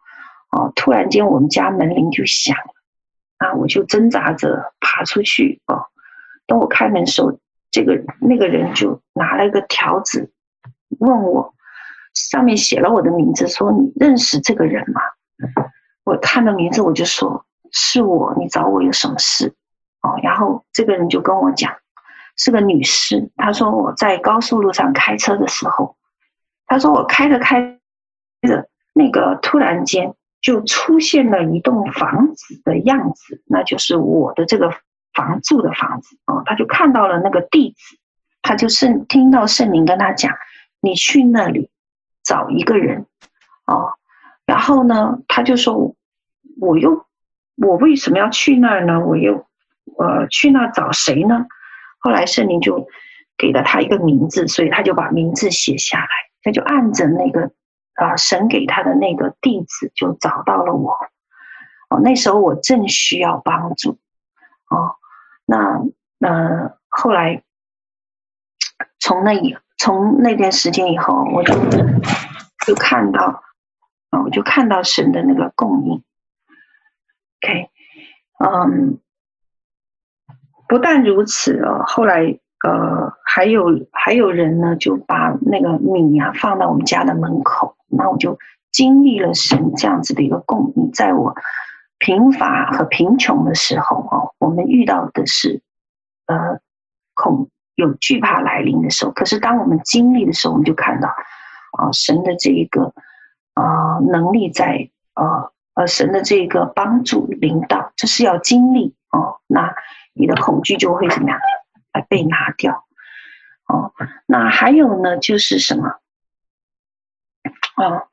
哦，突然间我们家门铃就响了。啊！我就挣扎着爬出去哦。等我开门的时候，这个那个人就拿了一个条子问我，上面写了我的名字，说：“你认识这个人吗？”我看到名字我就说：“是我，你找我有什么事？”哦，然后这个人就跟我讲，是个女士。她说我在高速路上开车的时候，她说我开着开着，那个突然间。就出现了一栋房子的样子，那就是我的这个房住的房子哦。他就看到了那个地址，他就圣听到圣灵跟他讲：“你去那里找一个人哦。”然后呢，他就说：“我又我为什么要去那儿呢？我又呃去那儿找谁呢？”后来圣灵就给了他一个名字，所以他就把名字写下来，他就按着那个。啊！神给他的那个地址就找到了我。哦，那时候我正需要帮助。哦，那呃后来从那以从那段时间以后，我就就看到啊，我就看到神的那个供应。OK，嗯，不但如此哦，后来呃还有还有人呢，就把那个米啊放到我们家的门口。那我就经历了神这样子的一个供应，在我贫乏和贫穷的时候，啊，我们遇到的是，呃，恐有惧怕来临的时候。可是当我们经历的时候，我们就看到，啊，神的这一个，啊，能力在，呃，呃，神的这个帮助领导，这是要经历哦。那你的恐惧就会怎么样？被拿掉，哦。那还有呢，就是什么？啊，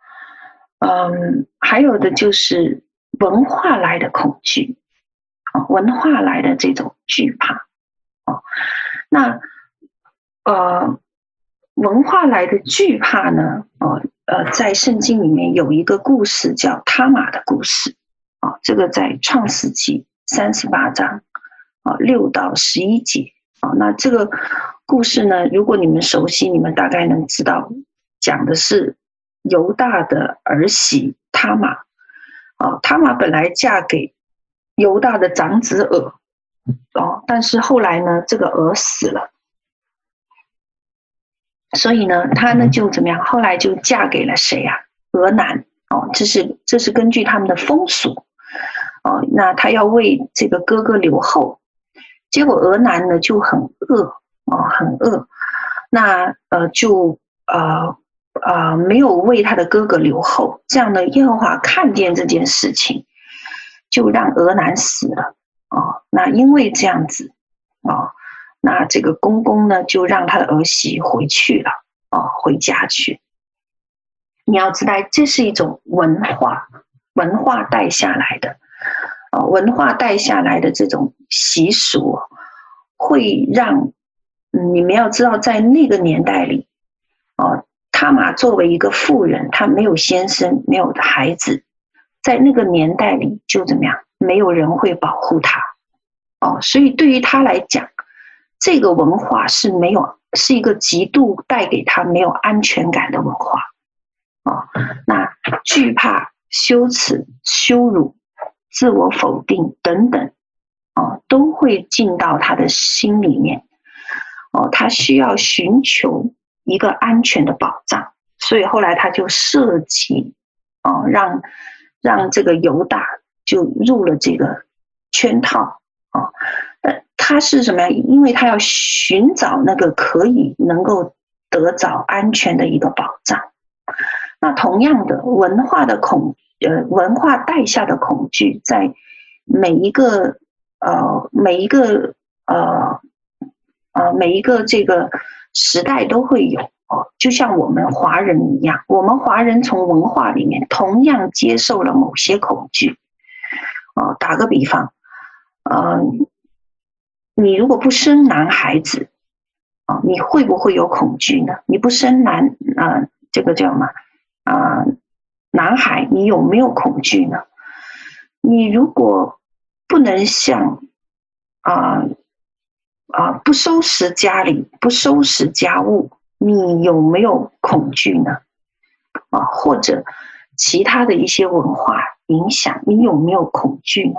嗯，还有的就是文化来的恐惧，啊，文化来的这种惧怕，啊，那呃，文化来的惧怕呢，呃呃，在圣经里面有一个故事叫他玛的故事，啊，这个在创世纪三十八章啊六到十一节，啊，那这个故事呢，如果你们熟悉，你们大概能知道。讲的是犹大的儿媳他玛啊，他玛本来嫁给犹大的长子俄哦，但是后来呢，这个俄死了，所以呢，他呢就怎么样？后来就嫁给了谁呀、啊？俄南哦，这是这是根据他们的风俗哦，那他要为这个哥哥留后，结果俄南呢就很饿哦，很饿，那呃就呃。呃，没有为他的哥哥留后，这样的耶和华看见这件事情，就让俄南死了、哦。那因为这样子、哦，那这个公公呢，就让他的儿媳回去了啊、哦，回家去。你要知道，这是一种文化，文化带下来的啊、哦，文化带下来的这种习俗，会让你们要知道，在那个年代里啊。哦他玛作为一个妇人，她没有先生，没有孩子，在那个年代里就怎么样？没有人会保护她，哦，所以对于她来讲，这个文化是没有，是一个极度带给他没有安全感的文化，哦，那惧怕、羞耻、羞辱、自我否定等等，哦，都会进到他的心里面，哦，他需要寻求。一个安全的保障，所以后来他就设计，哦，让让这个犹大就入了这个圈套，哦，他是什么呀？因为他要寻找那个可以能够得着安全的一个保障。那同样的文化的恐，呃，文化带下的恐惧，在每一个呃每一个呃呃每一个这个。时代都会有哦，就像我们华人一样，我们华人从文化里面同样接受了某些恐惧。哦，打个比方，嗯，你如果不生男孩子，啊，你会不会有恐惧呢？你不生男，呃，这个叫什么？啊，男孩，你有没有恐惧呢？你如果不能像，啊。啊，不收拾家里，不收拾家务，你有没有恐惧呢？啊，或者其他的一些文化影响，你有没有恐惧呢？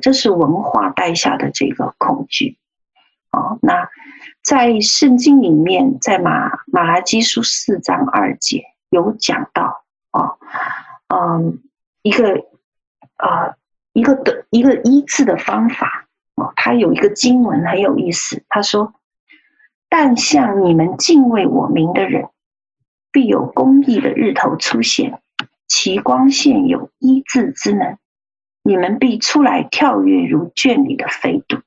这是文化带下的这个恐惧。哦，那在圣经里面，在马马拉基书四章二节有讲到啊，嗯，一个啊，一个的一个医治的方法。哦他有一个经文很有意思，他说：“但向你们敬畏我名的人，必有公义的日头出现，其光线有医治之能，你们必出来跳跃如圈里的飞度。”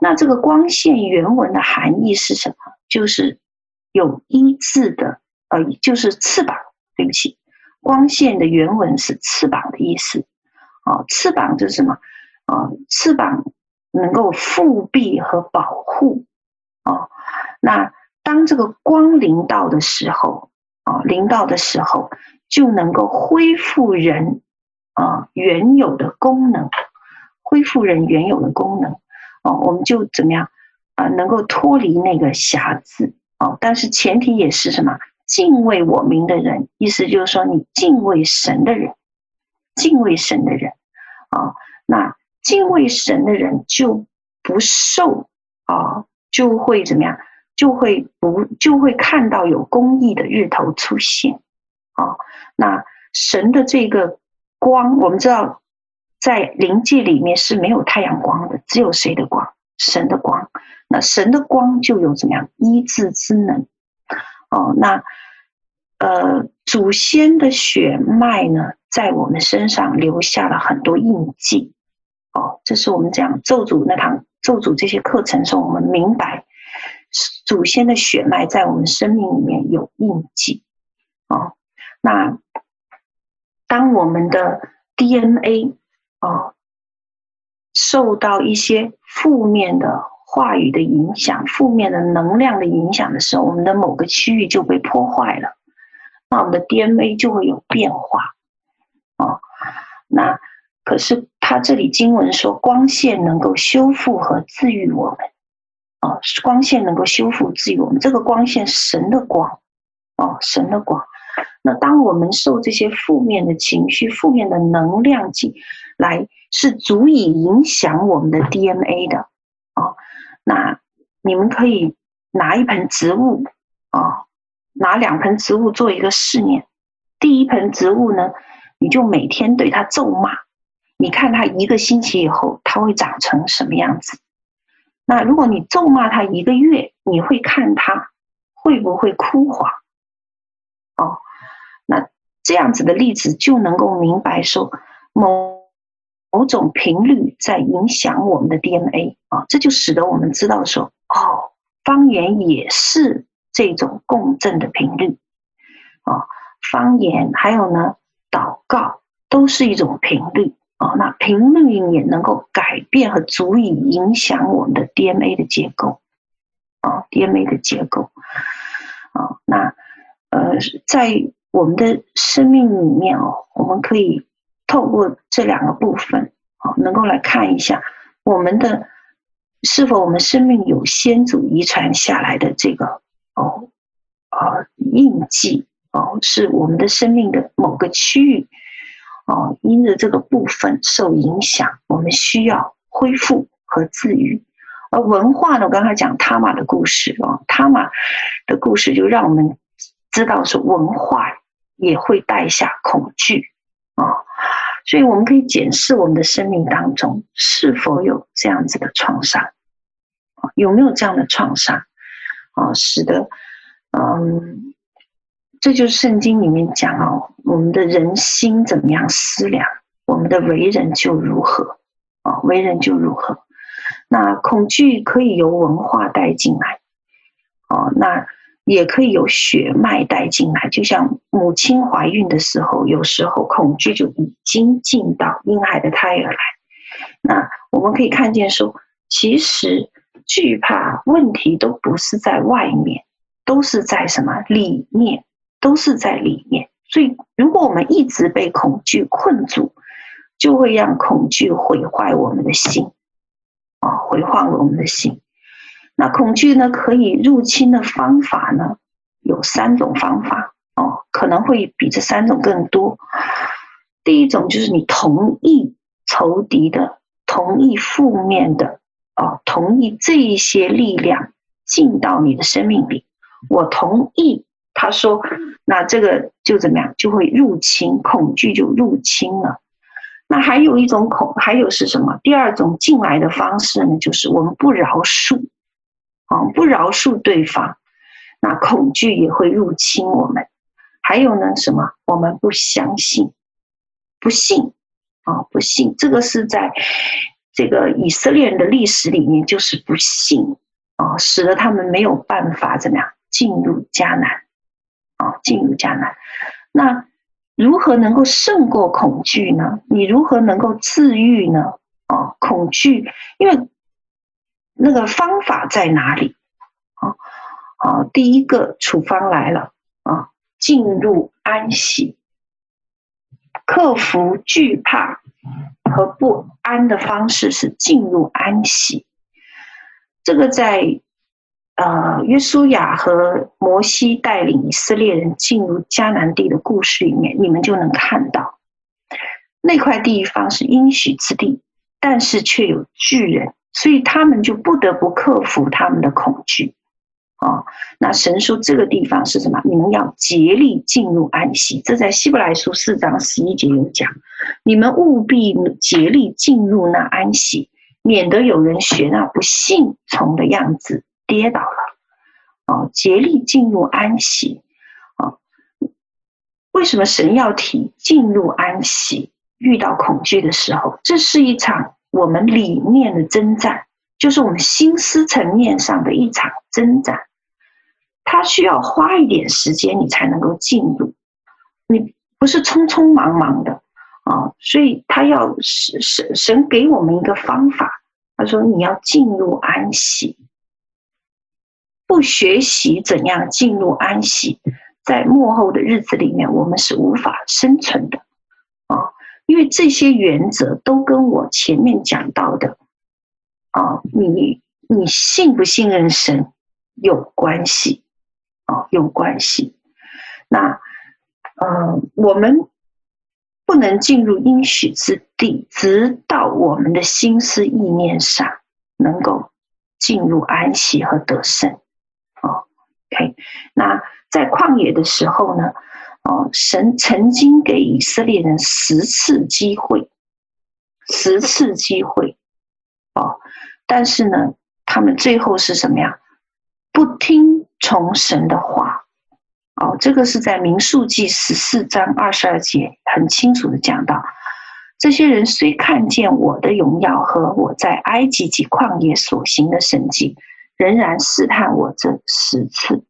那这个光线原文的含义是什么？就是有一”字的，呃，就是翅膀。对不起，光线的原文是翅膀的意思。哦，翅膀就是什么？啊，翅膀。能够覆庇和保护，哦，那当这个光临到的时候，啊，临到的时候，就能够恢复人啊原有的功能，恢复人原有的功能，哦，我们就怎么样啊，能够脱离那个瑕疵，哦，但是前提也是什么？敬畏我名的人，意思就是说，你敬畏神的人，敬畏神的人，啊，那。敬畏神的人就不受啊，就会怎么样？就会不就会看到有公义的日头出现啊。那神的这个光，我们知道在灵界里面是没有太阳光的，只有谁的光？神的光。那神的光就有怎么样医治之能哦？那呃，祖先的血脉呢，在我们身上留下了很多印记。哦，这是我们讲咒诅那堂咒诅这些课程时候，我们明白祖先的血脉在我们生命里面有印记。哦，那当我们的 DNA 哦受到一些负面的话语的影响、负面的能量的影响的时候，我们的某个区域就被破坏了，那我们的 DNA 就会有变化。哦，那。可是他这里经文说，光线能够修复和治愈我们，啊，光线能够修复治愈我们。这个光线，神的光，哦，神的光。那当我们受这些负面的情绪、负面的能量进来，是足以影响我们的 DNA 的哦。那你们可以拿一盆植物啊，拿两盆植物做一个试验。第一盆植物呢，你就每天对它咒骂，你看它一个星期以后，它会长成什么样子？那如果你咒骂它一个月，你会看它会不会枯黄？哦，那这样子的例子就能够明白说，某某种频率在影响我们的 DNA 啊，这就使得我们知道说，哦，方言也是这种共振的频率啊，方言还有呢，祷告都是一种频率。啊，那频率也能够改变和足以影响我们的 DNA 的结构，啊，DNA 的结构，啊，那呃，在我们的生命里面哦，我们可以透过这两个部分，啊，能够来看一下我们的是否我们生命有先祖遗传下来的这个哦，啊，印记哦，是我们的生命的某个区域。哦，因着这个部分受影响，我们需要恢复和治愈。而文化呢，我刚才讲他玛的故事啊，他玛的故事就让我们知道说，文化也会带下恐惧啊。所以我们可以检视我们的生命当中是否有这样子的创伤啊，有没有这样的创伤啊，使得嗯。这就是圣经里面讲哦，我们的人心怎么样思量，我们的为人就如何啊，为人就如何。那恐惧可以由文化带进来，哦，那也可以有血脉带进来。就像母亲怀孕的时候，有时候恐惧就已经进到婴孩的胎儿来。那我们可以看见说，其实惧怕问题都不是在外面，都是在什么里面。都是在里面，所以如果我们一直被恐惧困住，就会让恐惧毁坏我们的心，啊，毁坏我们的心。那恐惧呢，可以入侵的方法呢，有三种方法，哦，可能会比这三种更多。第一种就是你同意仇敌的，同意负面的，哦，同意这一些力量进到你的生命里，我同意。他说：“那这个就怎么样？就会入侵，恐惧就入侵了。那还有一种恐，还有是什么？第二种进来的方式呢？就是我们不饶恕，啊，不饶恕对方，那恐惧也会入侵我们。还有呢，什么？我们不相信，不信，啊，不信。这个是在这个以色列人的历史里面，就是不信，啊，使得他们没有办法怎么样进入迦南。”啊，进入迦南，那如何能够胜过恐惧呢？你如何能够治愈呢？啊，恐惧，因为那个方法在哪里？啊啊，第一个处方来了啊，进入安息，克服惧怕和不安的方式是进入安息。这个在。呃，约书亚和摩西带领以色列人进入迦南地的故事里面，你们就能看到那块地方是应许之地，但是却有巨人，所以他们就不得不克服他们的恐惧。啊、那神说这个地方是什么？你们要竭力进入安息。这在希伯来书四章十一节有讲，你们务必竭力进入那安息，免得有人学那不信从的样子。跌倒了，哦，竭力进入安息，啊，为什么神要提进入安息？遇到恐惧的时候，这是一场我们里面的征战，就是我们心思层面上的一场征战。它需要花一点时间，你才能够进入，你不是匆匆忙忙的啊，所以他要神神神给我们一个方法，他说你要进入安息。不学习怎样进入安息，在幕后的日子里面，我们是无法生存的！因为这些原则都跟我前面讲到的啊，你你信不信任神有关系啊，有关系。那呃，我们不能进入应许之地，直到我们的心思意念上能够进入安息和得胜。哦，OK，那在旷野的时候呢，哦，神曾经给以色列人十次机会，十次机会，哦，但是呢，他们最后是什么呀？不听从神的话。哦，这个是在民数记十四章二十二节很清楚的讲到，这些人虽看见我的荣耀和我在埃及及旷野所行的神迹，仍然试探我这十次，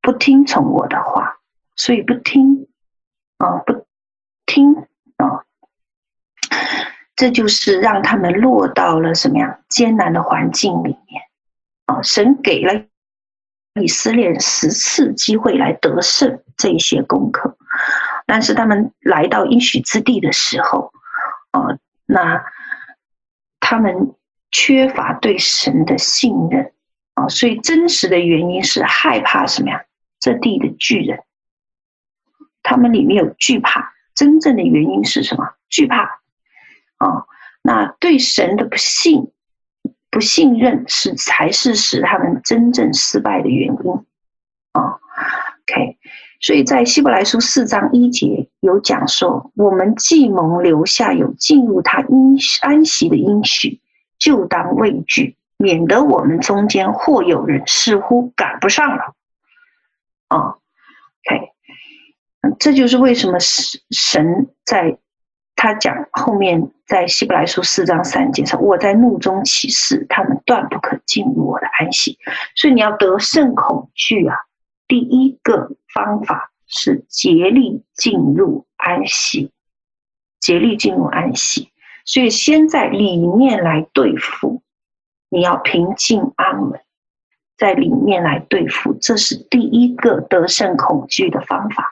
不听从我的话，所以不听，啊，不听啊，这就是让他们落到了什么样艰难的环境里面，啊，神给了。以色列十次机会来得胜这一些功课，但是他们来到应许之地的时候，啊，那他们缺乏对神的信任。啊，所以真实的原因是害怕什么呀？这地的巨人，他们里面有惧怕，真正的原因是什么？惧怕啊，那对神的不信。不信任是才是使他们真正失败的原因啊。OK，所以在希伯来书四章一节有讲说，我们既蒙留下有进入他应安息的应许，就当畏惧，免得我们中间或有人似乎赶不上了啊。OK，这就是为什么神在。他讲后面在希伯来书四章三节上，我在怒中起誓，他们断不可进入我的安息。所以你要得胜恐惧啊，第一个方法是竭力进入安息，竭力进入安息。所以先在里面来对付，你要平静安稳，在里面来对付，这是第一个得胜恐惧的方法。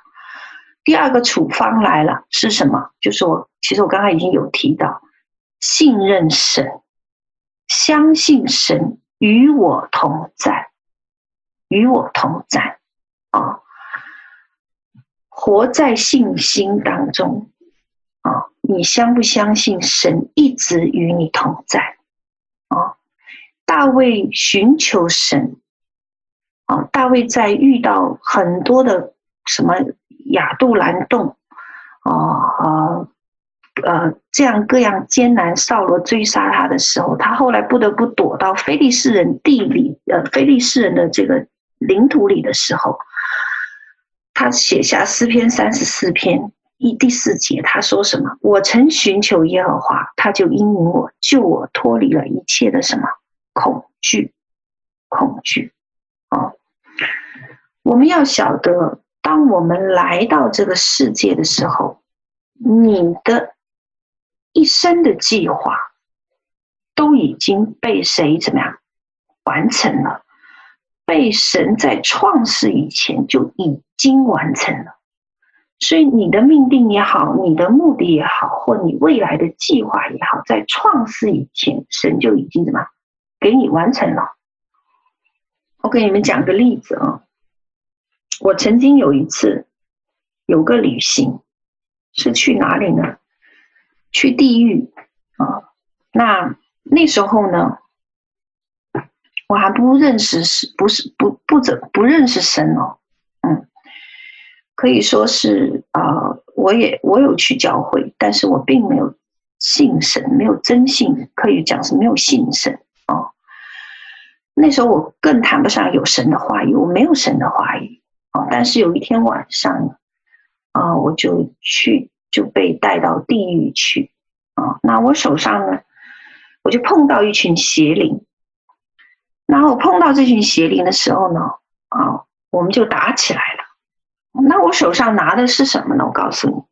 第二个处方来了是什么？就是我，其实我刚刚已经有提到，信任神，相信神与我同在，与我同在啊，活在信心当中啊，你相不相信神一直与你同在啊？大卫寻求神啊，大卫在遇到很多的什么？亚杜兰洞，啊、呃、呃，这样各样艰难，扫罗追杀他的时候，他后来不得不躲到非利士人地里，呃，非利士人的这个领土里的时候，他写下诗篇三十四篇一第四节，他说什么？我曾寻求耶和华，他就应允我，救我脱离了一切的什么恐惧，恐惧啊！我们要晓得。当我们来到这个世界的时候，你的一生的计划都已经被谁怎么样完成了？被神在创世以前就已经完成了。所以你的命定也好，你的目的也好，或你未来的计划也好，在创世以前，神就已经怎么给你完成了。我给你们讲个例子啊。我曾经有一次有个旅行，是去哪里呢？去地狱啊！那那时候呢，我还不认识是不是不不怎不认识神哦，嗯，可以说是啊、我也我有去教会，但是我并没有信神，没有真信，可以讲是没有信神哦。那时候我更谈不上有神的话语，我没有神的话语。哦，但是有一天晚上，啊，我就去就被带到地狱去，啊，那我手上呢，我就碰到一群邪灵，然后碰到这群邪灵的时候呢，啊，我们就打起来了。那我手上拿的是什么呢？我告诉你，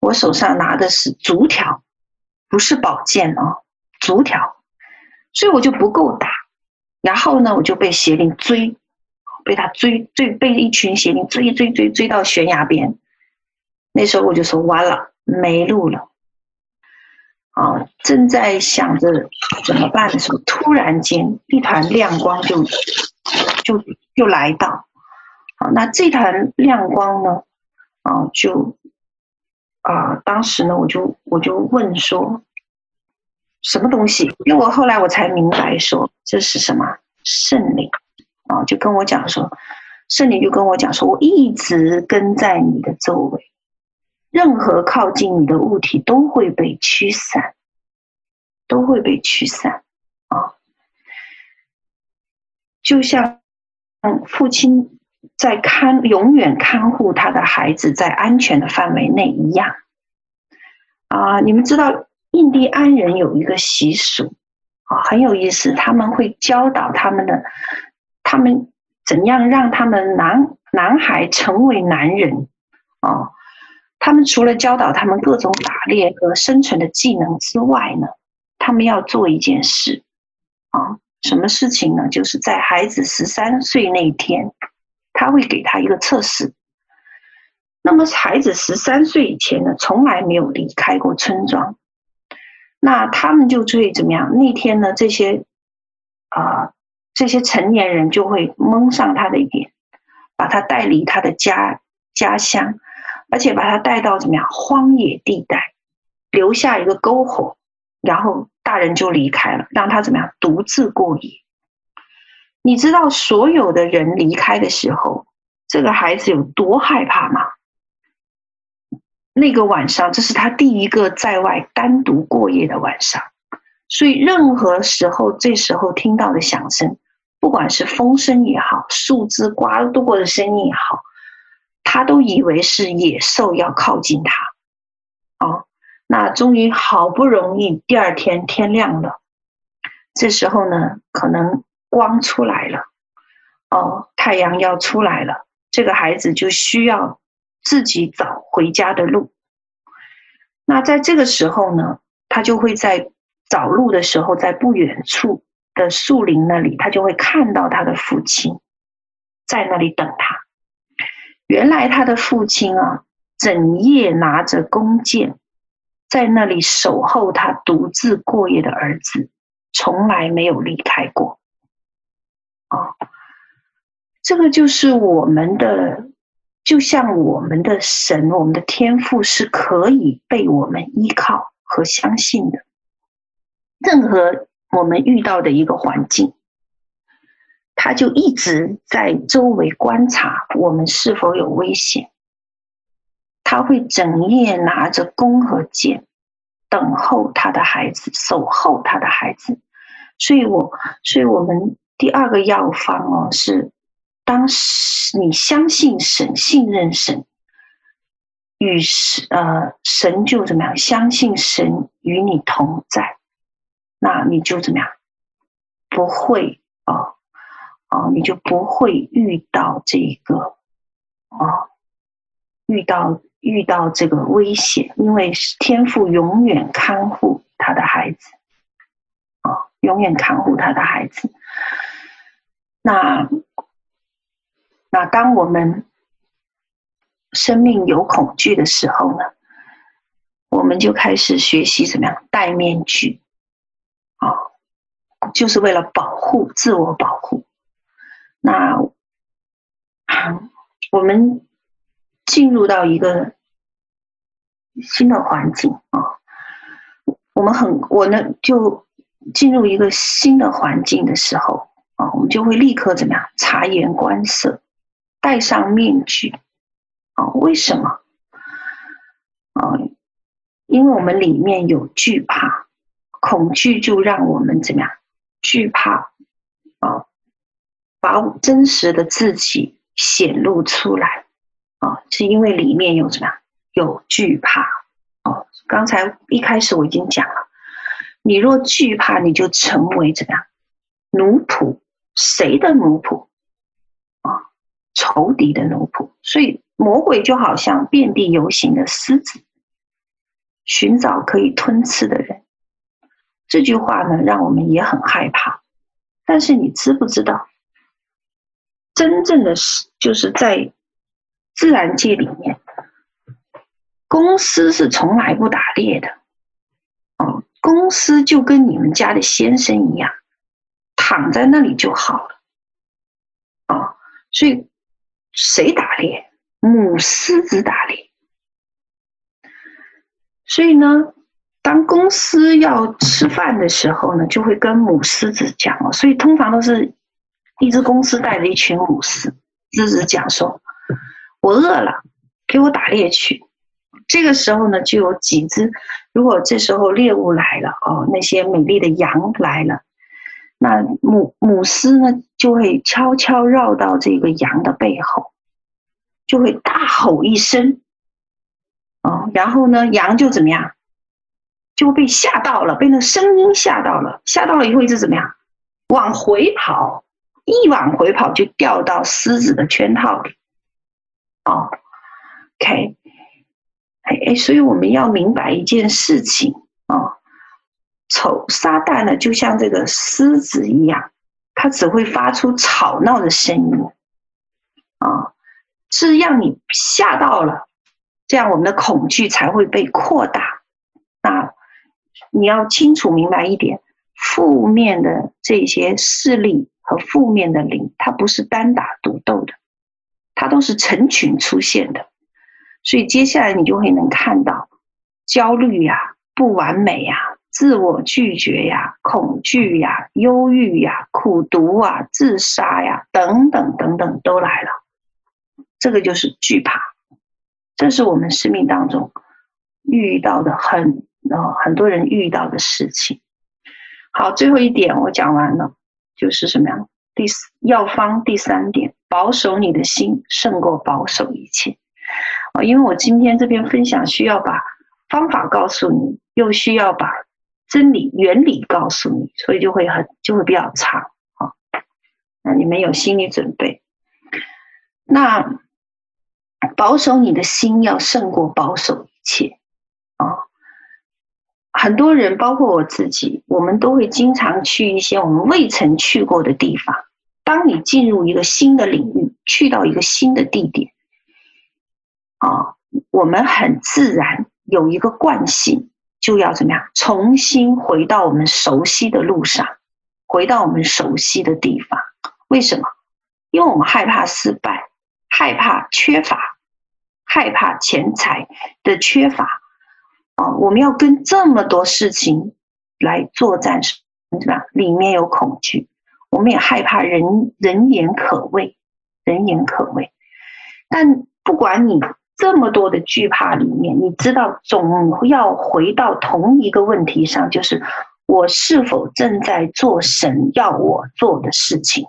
我手上拿的是竹条，不是宝剑啊，竹条，所以我就不够打，然后呢，我就被邪灵追。被他追追，被一群邪灵追追追追到悬崖边，那时候我就说完了，没路了。啊，正在想着怎么办的时候，突然间一团亮光就就就来到，啊，那这团亮光呢，啊，就啊，当时呢，我就我就问说，什么东西？因为我后来我才明白说，这是什么圣灵啊，就跟我讲说，圣灵就跟我讲说，我一直跟在你的周围，任何靠近你的物体都会被驱散，都会被驱散啊，就像嗯父亲在看，永远看护他的孩子在安全的范围内一样啊，你们知道。印第安人有一个习俗，啊，很有意思。他们会教导他们的，他们怎样让他们男男孩成为男人，啊，他们除了教导他们各种打猎和生存的技能之外呢，他们要做一件事，啊，什么事情呢？就是在孩子十三岁那一天，他会给他一个测试。那么孩子十三岁以前呢，从来没有离开过村庄。那他们就会怎么样？那天呢，这些啊、这些成年人就会蒙上他的眼，把他带离他的家家乡，而且把他带到怎么样荒野地带，留下一个篝火，然后大人就离开了，让他怎么样独自过夜。你知道所有的人离开的时候，这个孩子有多害怕吗？那个晚上，这是他第一个在外单独过夜的晚上，所以任何时候，这时候听到的响声，不管是风声也好，树枝刮过的声音也好，他都以为是野兽要靠近他。哦，那终于好不容易第二天天亮了，这时候呢，可能光出来了，哦，太阳要出来了，这个孩子就需要。自己找回家的路。那在这个时候呢，他就会在找路的时候，在不远处的树林那里，他就会看到他的父亲在那里等他。原来他的父亲啊，整夜拿着弓箭，在那里守候他独自过夜的儿子，从来没有离开过。啊，这个就是我们的。就像我们的神，我们的天赋是可以被我们依靠和相信的。任何我们遇到的一个环境，他就一直在周围观察我们是否有危险。他会整夜拿着弓和箭，等候他的孩子，守候他的孩子。所以我，所以我们第二个药方哦是。当你相信神、信任神，与神呃神就怎么样？相信神与你同在，那你就怎么样？不会啊啊、你就不会遇到这个啊、遇到遇到这个危险，因为天父永远看护他的孩子啊、永远看护他的孩子，那。那当我们生命有恐惧的时候呢，我们就开始学习怎么样戴面具，啊，就是为了保护自我保护。那我们进入到一个新的环境啊，我们很我呢就进入一个新的环境的时候啊，我们就会立刻怎么样察言观色。戴上面具，啊，为什么？啊，因为我们里面有惧怕，恐惧就让我们怎么样？惧怕，啊，把真实的自己显露出来，啊，是因为里面有什么？有惧怕。哦，刚才一开始我已经讲了，你若惧怕，你就成为怎么样？奴仆，谁的奴仆啊？仇敌的奴仆，所以魔鬼就好像遍地游行的狮子，寻找可以吞吃的人。这句话呢，让我们也很害怕。但是你知不知道，真正的是就是在自然界里面，公狮是从来不打猎的。哦，公狮就跟你们家的先生一样，躺在那里就好了。哦，所以。谁打猎？母狮子打猎。所以呢，当公司要吃饭的时候呢，就会跟母狮子讲哦。所以通常都是一只公狮带着一群母狮狮子讲说：“我饿了，给我打猎去。”这个时候呢，就有几只。如果这时候猎物来了哦，那些美丽的羊来了，那母母狮呢就会悄悄绕到这个羊的背后，就会大吼一声。哦，然后呢，羊就怎么样？就被吓到了，被那声音吓到了，吓到了以后一直怎么样？往回跑，一往回跑就掉到狮子的圈套里。哦，OK，哎哎，所以我们要明白一件事情啊，哦，丑撒旦呢，就像这个狮子一样，它只会发出吵闹的声音，啊，是让你吓到了。这样，我们的恐惧才会被扩大。你要清楚明白一点，负面的这些势力和负面的灵，它不是单打独斗的，它都是成群出现的。所以接下来你就会能看到焦虑呀、不完美呀、自我拒绝呀、恐惧呀、忧郁呀、苦毒啊、自杀呀等等等等都来了。这个就是惧怕。这是我们生命当中遇到的很呃很多人遇到的事情。好，最后一点我讲完了，就是什么样？第四药方第三点，保守你的心胜过保守一切。啊，因为我今天这边分享需要把方法告诉你，又需要把真理原理告诉你，所以就会很就会比较长啊。那你们有心理准备？那。保守你的心要胜过保守一切！很多人，包括我自己，我们都会经常去一些我们未曾去过的地方。当你进入一个新的领域，去到一个新的地点，啊，我们很自然有一个惯性，就要怎么样？重新回到我们熟悉的路上，回到我们熟悉的地方。为什么？因为我们害怕失败，害怕缺乏。害怕钱财的缺乏啊，我们要跟这么多事情来作战，是吧？里面有恐惧，我们也害怕人人言可畏，人言可畏。但不管你这么多的惧怕里面，你知道总要回到同一个问题上，就是我是否正在做神要我做的事情？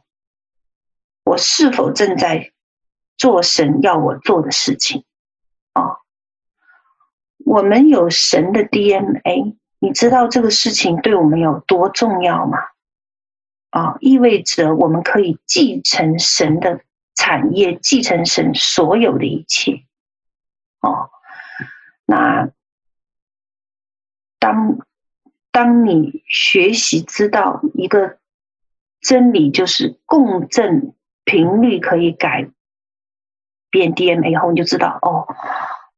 我是否正在做神要我做的事情？哦，我们有神的 DNA，你知道这个事情对我们有多重要吗？啊、意味着我们可以继承神的产业，继承神所有的一切。哦，那当当你学习知道一个真理，就是共振频率可以改。变 DNA 以后，你就知道哦，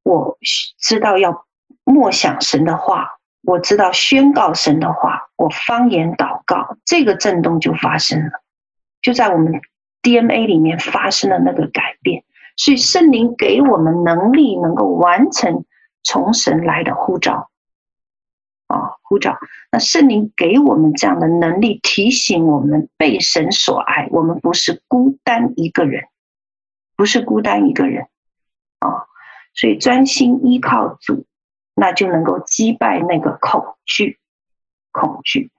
我知道要默想神的话，我知道宣告神的话，我方言祷告，这个震动就发生了，就在我们 DNA 里面发生了那个改变。所以圣灵给我们能力，能够完成从神来的呼召啊，呼召。那圣灵给我们这样的能力，提醒我们被神所爱，我们不是孤单一个人。不是孤单一个人啊、所以专心依靠主，那就能够击败那个恐惧，恐惧。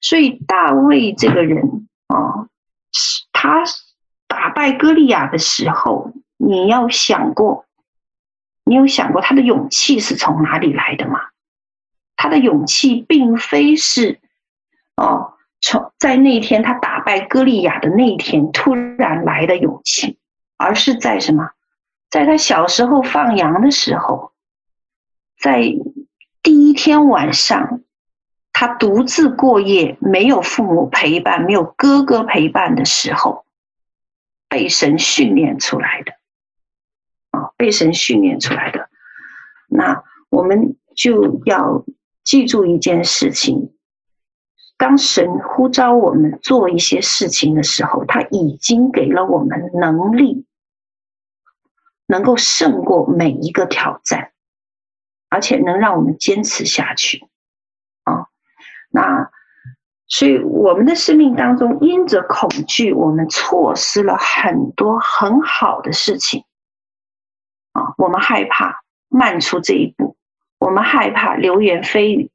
所以大卫这个人啊、他打败歌利亚的时候，你要想过，你有想过他的勇气是从哪里来的吗？他的勇气并非是哦，从在那天他打败歌利亚的那一天突然来的勇气。而是在什么？在他小时候放羊的时候，在第一天晚上，他独自过夜，没有父母陪伴，没有哥哥陪伴的时候，被神训练出来的啊，被神训练出来的。那我们就要记住一件事情。当神呼召我们做一些事情的时候，他已经给了我们能力，能够胜过每一个挑战，而且能让我们坚持下去。啊，那所以我们的生命当中，因着恐惧，我们错失了很多很好的事情。啊，我们害怕迈出这一步，我们害怕流言蜚语，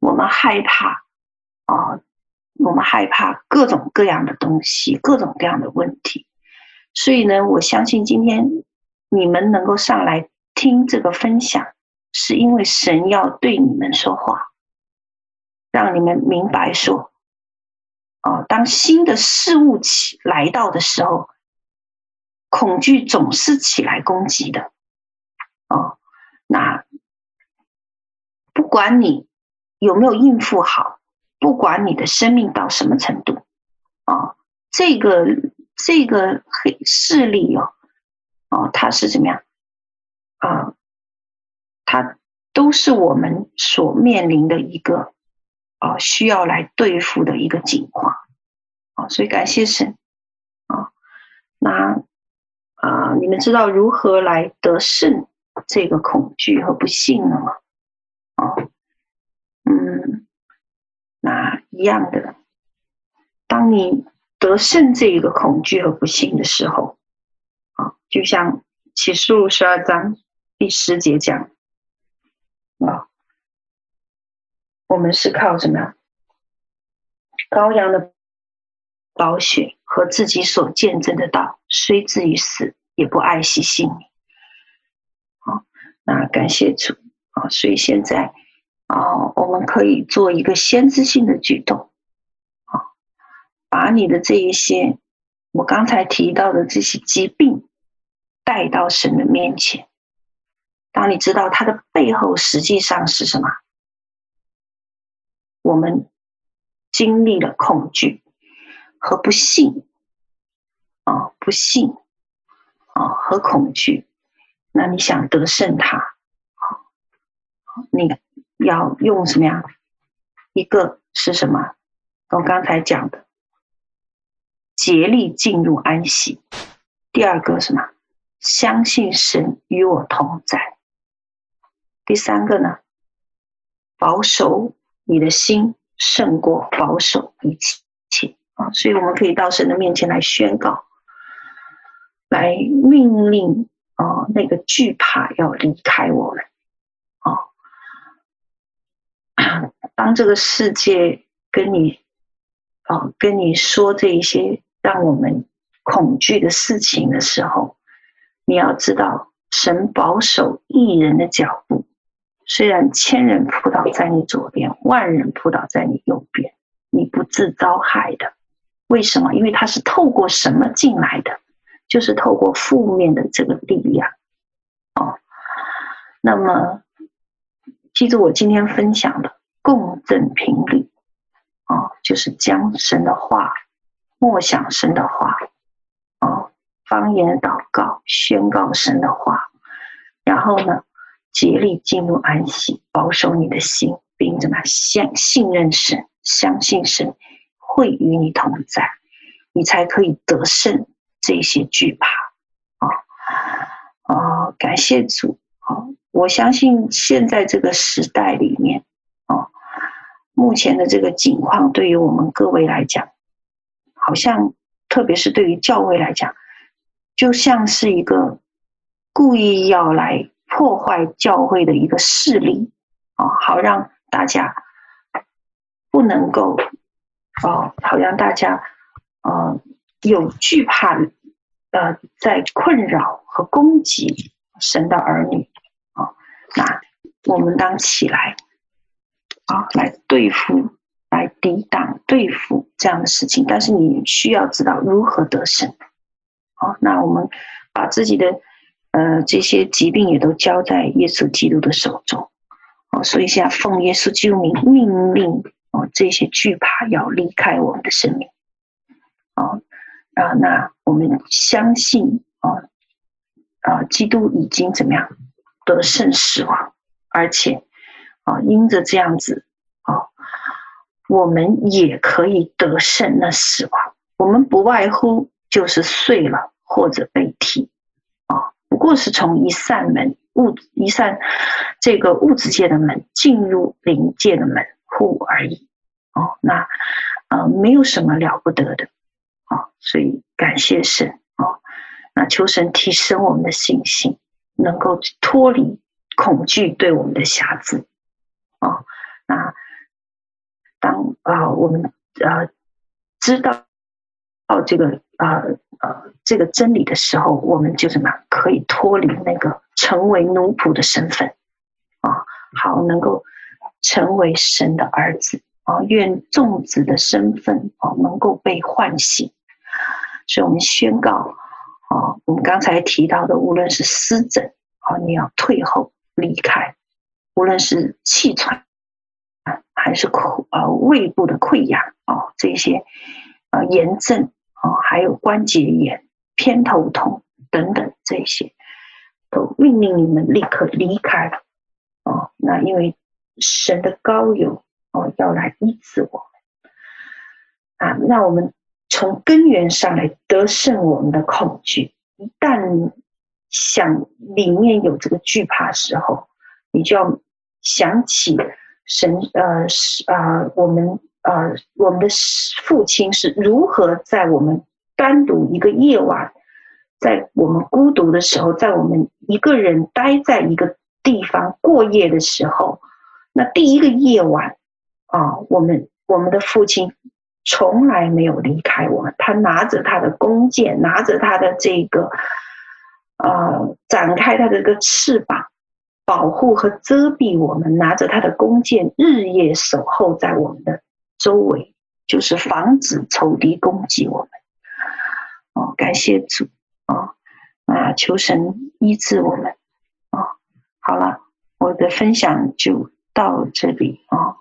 我们害怕啊，我们害怕各种各样的东西，各种各样的问题。所以呢，我相信今天你们能够上来听这个分享，是因为神要对你们说话，让你们明白说，哦，当新的事物起来到的时候，恐惧总是起来攻击的，哦，那不管你有没有应付好，不管你的生命到什么程度，啊，这个。这个黑势力哦，哦，它是怎么样啊？它都是我们所面临的一个啊，需要来对付的一个境况啊。所以感谢神啊。那啊，你们知道如何来得胜这个恐惧和不幸了吗？啊，嗯，那一样的，当你。得胜这一个恐惧和不幸的时候，就像启示录十二章第十节讲，啊，我们是靠什么？羔羊的宝血和自己所见证的道，虽至于死，也不爱惜性命。好，那感谢主啊！所以现在啊，我们可以做一个先知性的举动啊。把你的这一些，我刚才提到的这些疾病，带到神的面前。当你知道它的背后实际上是什么，我们经历了恐惧和不幸，啊，不幸，啊，和恐惧，那你想得胜它，你要用什么样？一个是什么？我刚才讲的。竭力进入安息。第二个什么？相信神与我同在。第三个呢？保守你的心胜过保守一切啊！所以我们可以到神的面前来宣告，来命令啊，那个惧怕要离开我们啊！当这个世界跟你啊跟你说这一些。让我们恐惧的事情的时候，你要知道，神保守一人的脚步。虽然千人扑倒在你左边，万人扑倒在你右边，你不自遭害的。为什么？因为他是透过什么进来的？就是透过负面的这个力量。哦，那么记住我今天分享的共振频率，哦，就是将神的话。默想神的话，方言祷告，宣告神的话，然后呢，竭力进入安息，保守你的心，并怎么相信任神，相信神会与你同在，你才可以得胜这些惧怕。啊、啊、感谢主啊、我相信现在这个时代里面，啊、目前的这个境况，对于我们各位来讲。好像，特别是对于教会来讲，就像是一个故意要来破坏教会的一个势力啊，好让大家不能够啊，好让大家啊有惧怕呃，在困扰和攻击神的儿女啊，那我们当起来啊，来对付。来抵挡、对付这样的事情，但是你需要知道如何得胜。好，那我们把自己的呃这些疾病也都交在耶稣基督的手中。哦，所以现在奉耶稣基督名命令哦，这些惧怕要离开我们的生命。哦，啊，那我们相信啊啊，基督已经怎么样得胜死亡，而且啊，因着这样子。啊我们也可以得胜那死亡，我们不外乎就是碎了或者被踢，啊，不过是从一扇门物一扇这个物质界的门进入灵界的门户而已。哦，那呃没有什么了不得的。啊，所以感谢神啊，那求神提升我们的信心，能够脱离恐惧对我们的瑕疵啊。那当啊我们呃知道到这个啊呃这个真理的时候，我们就什么可以脱离那个成为奴仆的身份啊，好能够成为神的儿子啊，愿众子的身份啊能够被唤醒。所以我们宣告，啊，我们刚才提到的，无论是湿疹，啊，你要退后离开；无论是气喘，啊，还是口啊胃部的溃疡，啊，这些啊炎症，啊，还有关节炎、偏头痛等等这些，都命令你们立刻离开。哦，那因为神的高友，哦，要来医治我们。啊，那我们。从根源上来得胜我们的恐惧。一旦想里面有这个惧怕时候，你就要想起神，呃，是啊、呃，我们呃，我们的父亲是如何在我们单独一个夜晚，在我们孤独的时候，在我们一个人待在一个地方过夜的时候，那第一个夜晚啊，我们我们的父亲。从来没有离开我们，他拿着他的弓箭，拿着他的这个，呃，展开他的这个翅膀，保护和遮蔽我们，拿着他的弓箭，日夜守候在我们的周围，就是防止仇敌攻击我们。哦，感谢主啊！啊，求神医治我们啊！好了，我的分享就到这里啊。